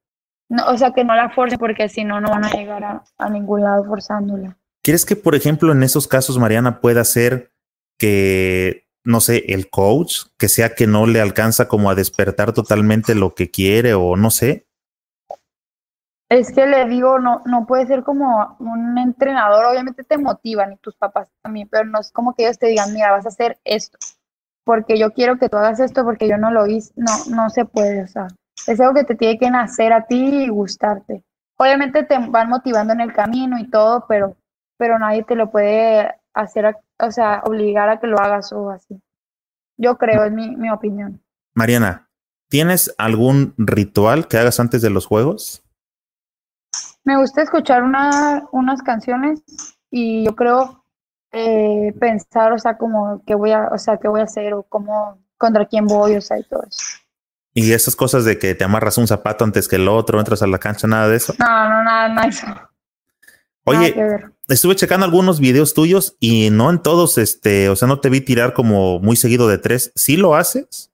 No, o sea, que no la force porque si no, no van a llegar a, a ningún lado forzándola. ¿Quieres que, por ejemplo, en esos casos, Mariana, pueda ser que, no sé, el coach, que sea que no le alcanza como a despertar totalmente lo que quiere o no sé? Es que le digo, no, no puede ser como un entrenador, obviamente te motivan y tus papás también, pero no es como que ellos te digan, mira, vas a hacer esto, porque yo quiero que tú hagas esto, porque yo no lo hice, no, no se puede, o sea, es algo que te tiene que nacer a ti y gustarte. Obviamente te van motivando en el camino y todo, pero, pero nadie te lo puede hacer, o sea, obligar a que lo hagas o así. Yo creo, es mi, mi opinión. Mariana, ¿tienes algún ritual que hagas antes de los juegos? Me gusta escuchar una, unas canciones y yo creo eh, pensar, o sea, como que voy a, o sea, qué voy a hacer o cómo, contra quién voy, o sea, y todo eso. Y esas cosas de que te amarras un zapato antes que el otro, entras a la cancha, nada de eso. No, no, nada, nada de eso. Oye, estuve checando algunos videos tuyos y no en todos, este, o sea, no te vi tirar como muy seguido de tres. ¿Sí lo haces?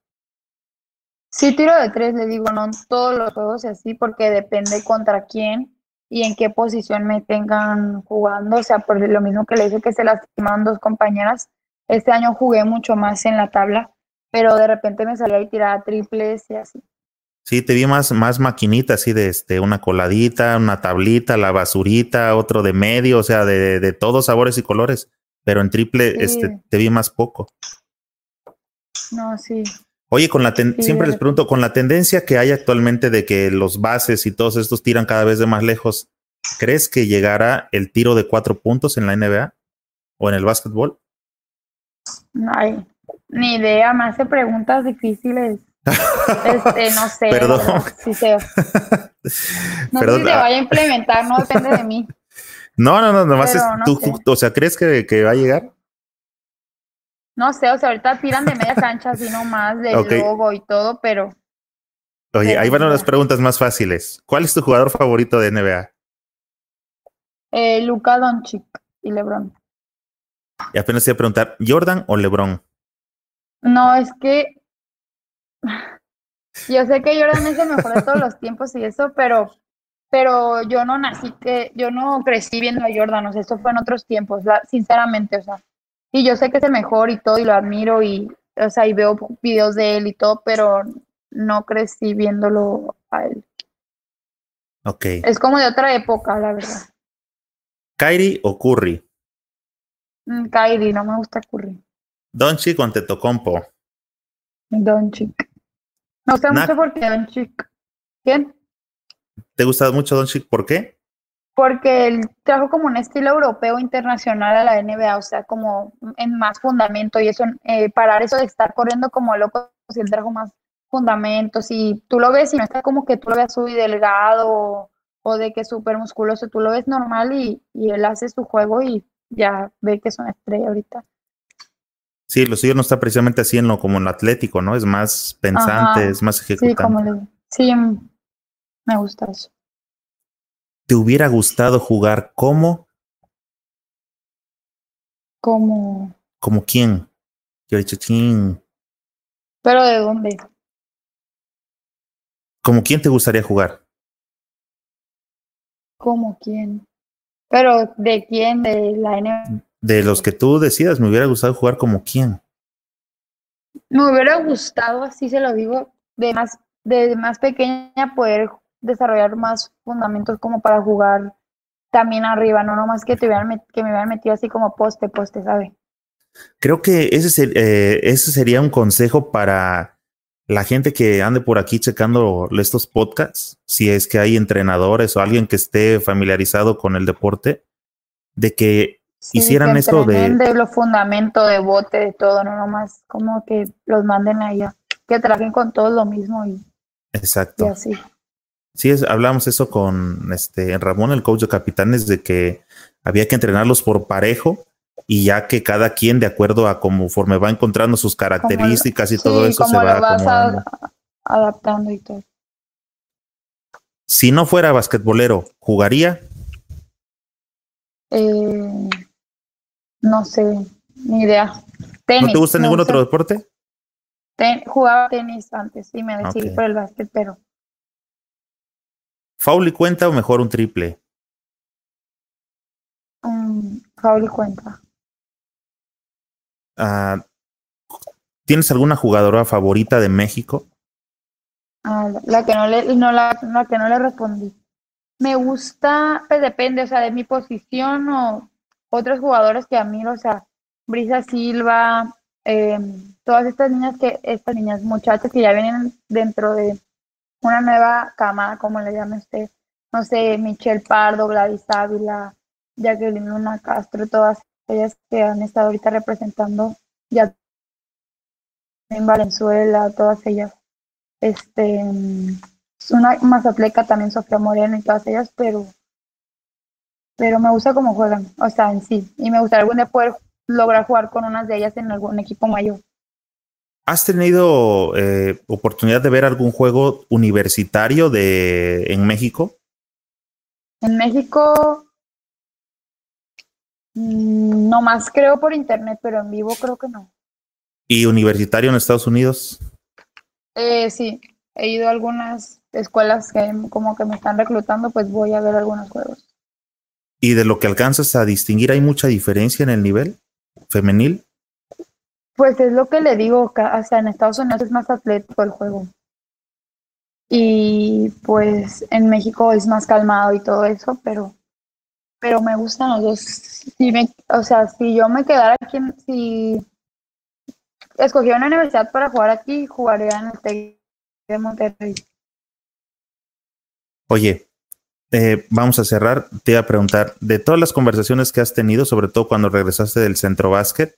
Sí, tiro de tres, le digo, no en todos los juegos y así, porque depende contra quién y en qué posición me tengan jugando. O sea, por lo mismo que le dije que se lastimaron dos compañeras, este año jugué mucho más en la tabla, pero de repente me salía y tiraba triples y así. Sí, te vi más, más maquinita, así de este, una coladita, una tablita, la basurita, otro de medio, o sea, de, de todos sabores y colores. Pero en triple, este, te vi más poco. No, sí. Oye, con la siempre les pregunto, con la tendencia que hay actualmente de que los bases y todos estos tiran cada vez de más lejos, ¿crees que llegará el tiro de cuatro puntos en la NBA o en el básquetbol? No hay ni idea, me hace preguntas difíciles. Este, no sé. Perdón. Sé. No sé si se ah. vaya a implementar, no depende de mí. No, no, no, nomás es tú, o sea, ¿crees que, que, va a llegar? No sé, o sea, ahorita tiran de media cancha así nomás de logo y todo, pero. Oye, ahí van las preguntas más fáciles. ¿Cuál es tu jugador favorito de NBA? Eh, Luca Doncic y LeBron. Y apenas te iba a preguntar, ¿Jordan o LeBron? No, es que yo sé que Jordan es el mejor de todos los tiempos y eso, pero, pero yo no nací que, yo no crecí viendo a Jordan, o sea, esto fue en otros tiempos, sinceramente, o sea, y yo sé que es el mejor y todo, y lo admiro, y, o sea, y veo videos de él y todo, pero no crecí viéndolo a él. Ok. Es como de otra época, la verdad. ¿Kyrie o Curry? Mm, Kyrie, no me gusta Curry. Doncic o Antetokounmpo? Doncic. Me gusta mucho porque Doncic. ¿Quién? ¿Te gusta mucho Doncic? ¿Por qué? Porque él trajo como un estilo europeo internacional a la NBA, o sea, como en más fundamento y eso, eh, parar eso de estar corriendo como loco, si él trajo más fundamentos y tú lo ves y no está como que tú lo veas muy delgado o, de que es súper musculoso, tú lo ves normal y, y él hace su juego y ya ve que es una estrella ahorita. Sí, lo suyo no está precisamente así en lo como en lo atlético, ¿no? Es más pensante, es más ejecutante. Sí, como le, sí, me gusta eso. ¿Te hubiera gustado jugar como? Como. ¿Como quién? Yo he dicho, ching. ¿Pero de dónde? ¿Como quién te gustaría jugar? ¿Como quién? ¿Pero de quién? ¿De la NBA? de los que tú decidas, me hubiera gustado jugar como quién. Me hubiera gustado, así se lo digo, de más, de más pequeña poder desarrollar más fundamentos como para jugar también arriba, no nomás que, te hubieran que me hubieran metido así como poste, poste, ¿sabe? Creo que ese, eh, ese sería un consejo para la gente que ande por aquí checando estos podcasts, si es que hay entrenadores o alguien que esté familiarizado con el deporte, de que hicieran eso de... de los fundamentos de bote, de todo, no nomás como que los manden allá, que trabajen con todo lo mismo y, Exacto. y así. Sí, es, hablamos eso con este Ramón, el coach de capitanes, de que había que entrenarlos por parejo y ya que cada quien, de acuerdo a conforme va encontrando sus características y todo eso, se va adaptando y todo. Si no fuera basquetbolero, ¿jugaría? Eh, no sé, ni idea. ¿No te gusta ningún otro deporte? jugaba tenis antes y me decidí por el básquet, pero. ¿Foul y cuenta o mejor un triple? Um, foul y cuenta. Ah, ¿Tienes alguna jugadora favorita de México? Ah, la, que no le, no, la, la que no le respondí. Me gusta, pues depende, o sea, de mi posición o otros jugadores que admiro, o sea, Brisa Silva, eh, todas estas niñas que, estas niñas, muchachas que ya vienen dentro de una nueva cama, como le llame usted, no sé, Michelle Pardo, Gladys Ávila, Jacqueline Luna Castro, todas ellas que han estado ahorita representando ya en Valenzuela, todas ellas. Este, una mazatleca también Sofía Moreno y todas ellas, pero pero me gusta cómo juegan, o sea, en sí. Y me gustaría algún poder lograr jugar con unas de ellas en algún equipo mayor. ¿Has tenido eh, oportunidad de ver algún juego universitario de en México? En México, mm, no más creo por internet, pero en vivo creo que no. ¿Y universitario en Estados Unidos? Eh, sí, he ido a algunas escuelas que como que me están reclutando, pues voy a ver algunos juegos. ¿Y de lo que alcanzas a distinguir hay mucha diferencia en el nivel femenil? Pues es lo que le digo, o sea, en Estados Unidos es más atlético el juego. Y pues en México es más calmado y todo eso, pero pero me gustan los dos. Si o sea, si yo me quedara aquí, si escogí una universidad para jugar aquí, jugaría en el TEC de Monterrey. Oye, eh, vamos a cerrar. Te iba a preguntar, de todas las conversaciones que has tenido, sobre todo cuando regresaste del centro básquet,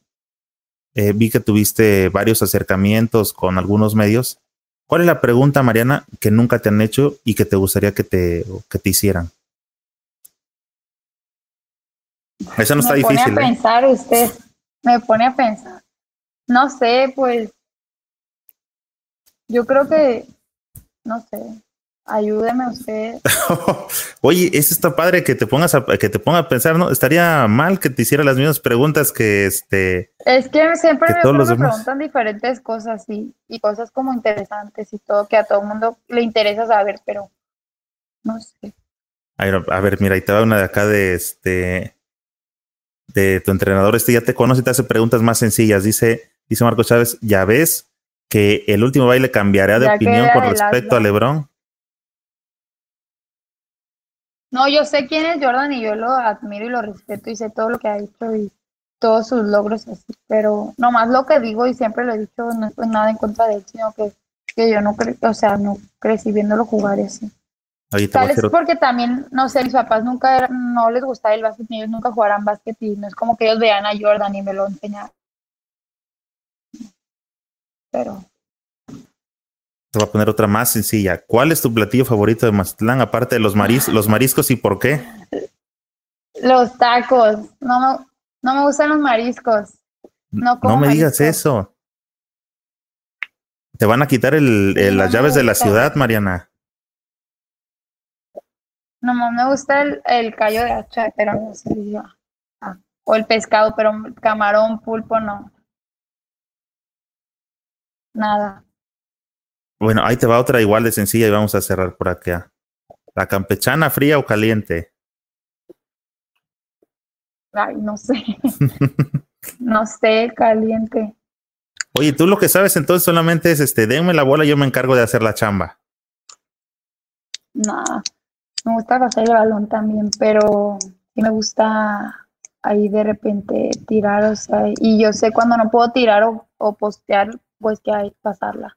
eh, vi que tuviste varios acercamientos con algunos medios. ¿Cuál es la pregunta, Mariana, que nunca te han hecho y que te gustaría que te, que te hicieran? Esa no está difícil. Me pone a ¿eh? pensar usted, me pone a pensar. No sé, pues yo creo que, no sé, ayúdeme usted. Oye, eso está padre que te pongas a, que te ponga a pensar, ¿no? Estaría mal que te hiciera las mismas preguntas que este. Es que siempre me, preguntan diferentes cosas y, y cosas como interesantes y todo, que a todo el mundo le interesa saber, pero no sé. A ver, mira, ahí te va una de acá de este de tu entrenador, este ya te conoce y te hace preguntas más sencillas. Dice, dice Marco Chávez, ya ves que el último baile cambiará de opinión con respecto a Lebron. No, yo sé quién es Jordan y yo lo admiro y lo respeto y sé todo lo que ha hecho y todos sus logros así, pero nomás lo que digo y siempre lo he dicho, no es nada en contra de él, sino que, que yo no cre o sea, no crecí viéndolo jugar y así. Tal vez porque también, no sé, mis papás nunca, no les gustaba el básquet, ni ellos nunca jugaran básquet y no es como que ellos vean a Jordan y me lo enseñaran. Pero te voy a poner otra más sencilla. ¿Cuál es tu platillo favorito de Mazatlán, aparte de los, maris los mariscos y por qué? Los tacos. No me, no me gustan los mariscos. No, no me digas eso. Te van a quitar el, las llaves de la ciudad, Mariana. No, me gusta el, el callo de hacha, pero no sé ah, o el pescado, pero camarón, pulpo, no. Nada. Bueno, ahí te va otra igual de sencilla y vamos a cerrar por acá. ¿La campechana fría o caliente? Ay, no sé. no sé, caliente. Oye, tú lo que sabes entonces solamente es este, denme la bola, yo me encargo de hacer la chamba. No, me gusta pasar el balón también, pero sí me gusta ahí de repente tirar, o sea, y yo sé cuando no puedo tirar o, o postear, pues que hay que pasarla.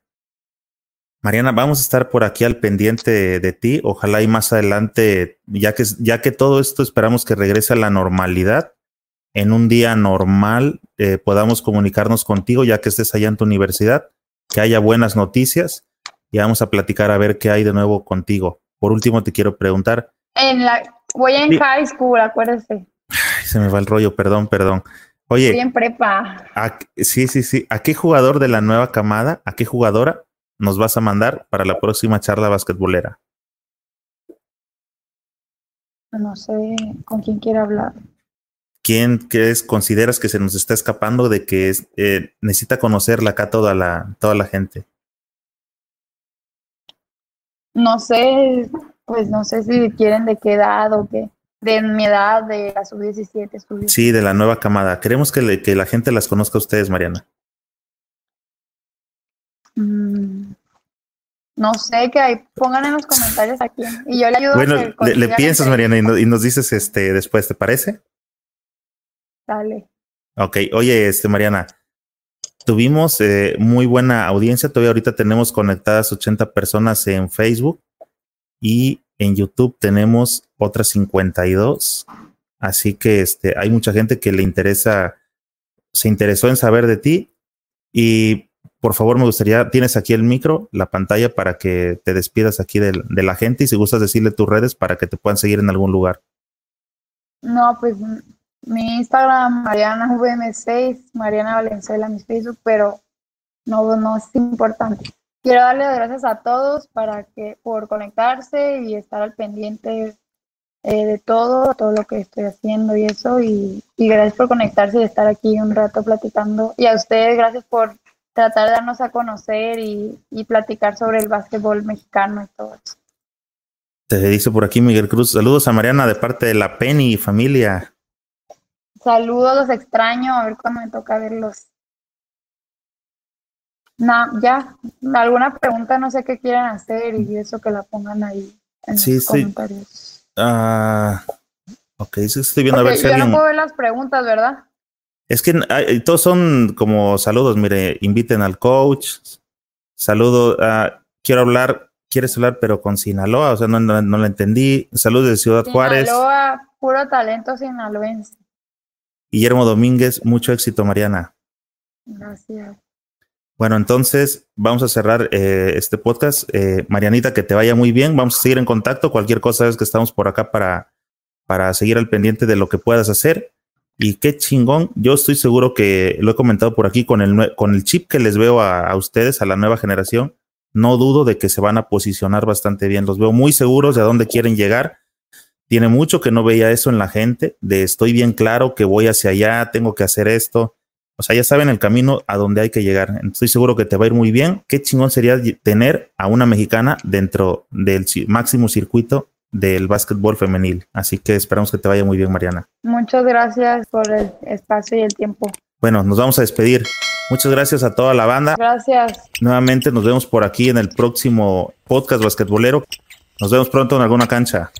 Mariana, vamos a estar por aquí al pendiente de, ti. Ojalá y más adelante, ya que, ya que todo esto esperamos que regrese a la normalidad, en un día normal eh, podamos comunicarnos contigo, ya que estés allá en tu universidad, que haya buenas noticias y vamos a platicar a ver qué hay de nuevo contigo. Por último, te quiero preguntar. En la, voy en high school, acuérdese. se me va el rollo, perdón, perdón. Oye. Estoy en prepa. sí, sí, sí. ¿A qué jugador de la nueva camada, a qué jugadora nos vas a mandar para la próxima charla basquetbolera? No sé con quién quiere hablar. ¿Quién crees, consideras que se nos está escapando de que es, eh, necesita conocerla acá toda la, toda la gente? No sé, pues no sé si quieren de qué edad o qué. De mi edad, de la sub-17. sí, de la nueva camada. Queremos que, que la gente las conozca a ustedes, Mariana. Mm, no sé, que ahí pongan en los comentarios aquí y yo le ayudo. Bueno, le, piensas, Mariana, y, nos dices este después, ¿te parece? Dale. Ok, oye, este Mariana, tuvimos eh, muy buena audiencia. Todavía ahorita tenemos conectadas 80 personas en Facebook y en YouTube tenemos otras 52. Así que este, hay mucha gente que le interesa, se interesó en saber de ti. Y por favor, me gustaría, tienes aquí el micro, la pantalla para que te despidas aquí de, la gente y si gustas decirle tus redes para que te puedan seguir en algún lugar. No, pues mi Instagram, Mariana VM6, Mariana Valenzuela, mi Facebook, pero no, no es importante. Quiero darle gracias a todos para que, por conectarse y estar al pendiente eh, de todo, todo lo que estoy haciendo y eso. Y, y, gracias por conectarse y estar aquí un rato platicando. Y a ustedes, gracias por tratar de darnos a conocer y, y platicar sobre el básquetbol mexicano y todo eso. Te dice por aquí Miguel Cruz. Saludos a Mariana de parte de la Penny familia. Saludos, los extraño. A ver cuándo me toca verlos. No, ya. ¿Alguna pregunta? No sé qué quieren hacer y eso que la pongan ahí en sí, los sí. comentarios. Ah, ok, sí, estoy viendo a ver si yo alguien. no puedo ver las preguntas, ¿verdad? Es que hay- todos son como saludos. Mire, inviten al coach. Saludo. ah, quiero hablar. ¿Quieres hablar, pero con Sinaloa? O sea, no, no, no la entendí. Saludos de Ciudad Juárez. Sinaloa, puro talento sinaloense. Guillermo Domínguez, mucho éxito, Mariana. Gracias. Bueno, entonces vamos a cerrar eh, este podcast. Eh, Marianita, que te vaya muy bien. Vamos a seguir en contacto. Cualquier cosa es que estamos por acá para, para seguir al pendiente de lo que puedas hacer. Y qué chingón. Yo estoy seguro que lo he comentado por aquí con el, con el chip que les veo a, ustedes, a la nueva generación. No dudo de que se van a posicionar bastante bien. Los veo muy seguros de a dónde quieren llegar. Tiene mucho que no veía eso en la gente, de estoy bien claro que voy hacia allá, tengo que hacer esto. O sea, ya saben el camino a donde hay que llegar. Estoy seguro que te va a ir muy bien. Qué chingón sería tener a una mexicana dentro del máximo circuito del básquetbol femenil. Así que esperamos que te vaya muy bien, Mariana. Muchas gracias por el espacio y el tiempo. Bueno, nos vamos a despedir. Muchas gracias a toda la banda. Gracias. Nuevamente nos vemos por aquí en el próximo podcast basquetbolero. Nos vemos pronto en alguna cancha.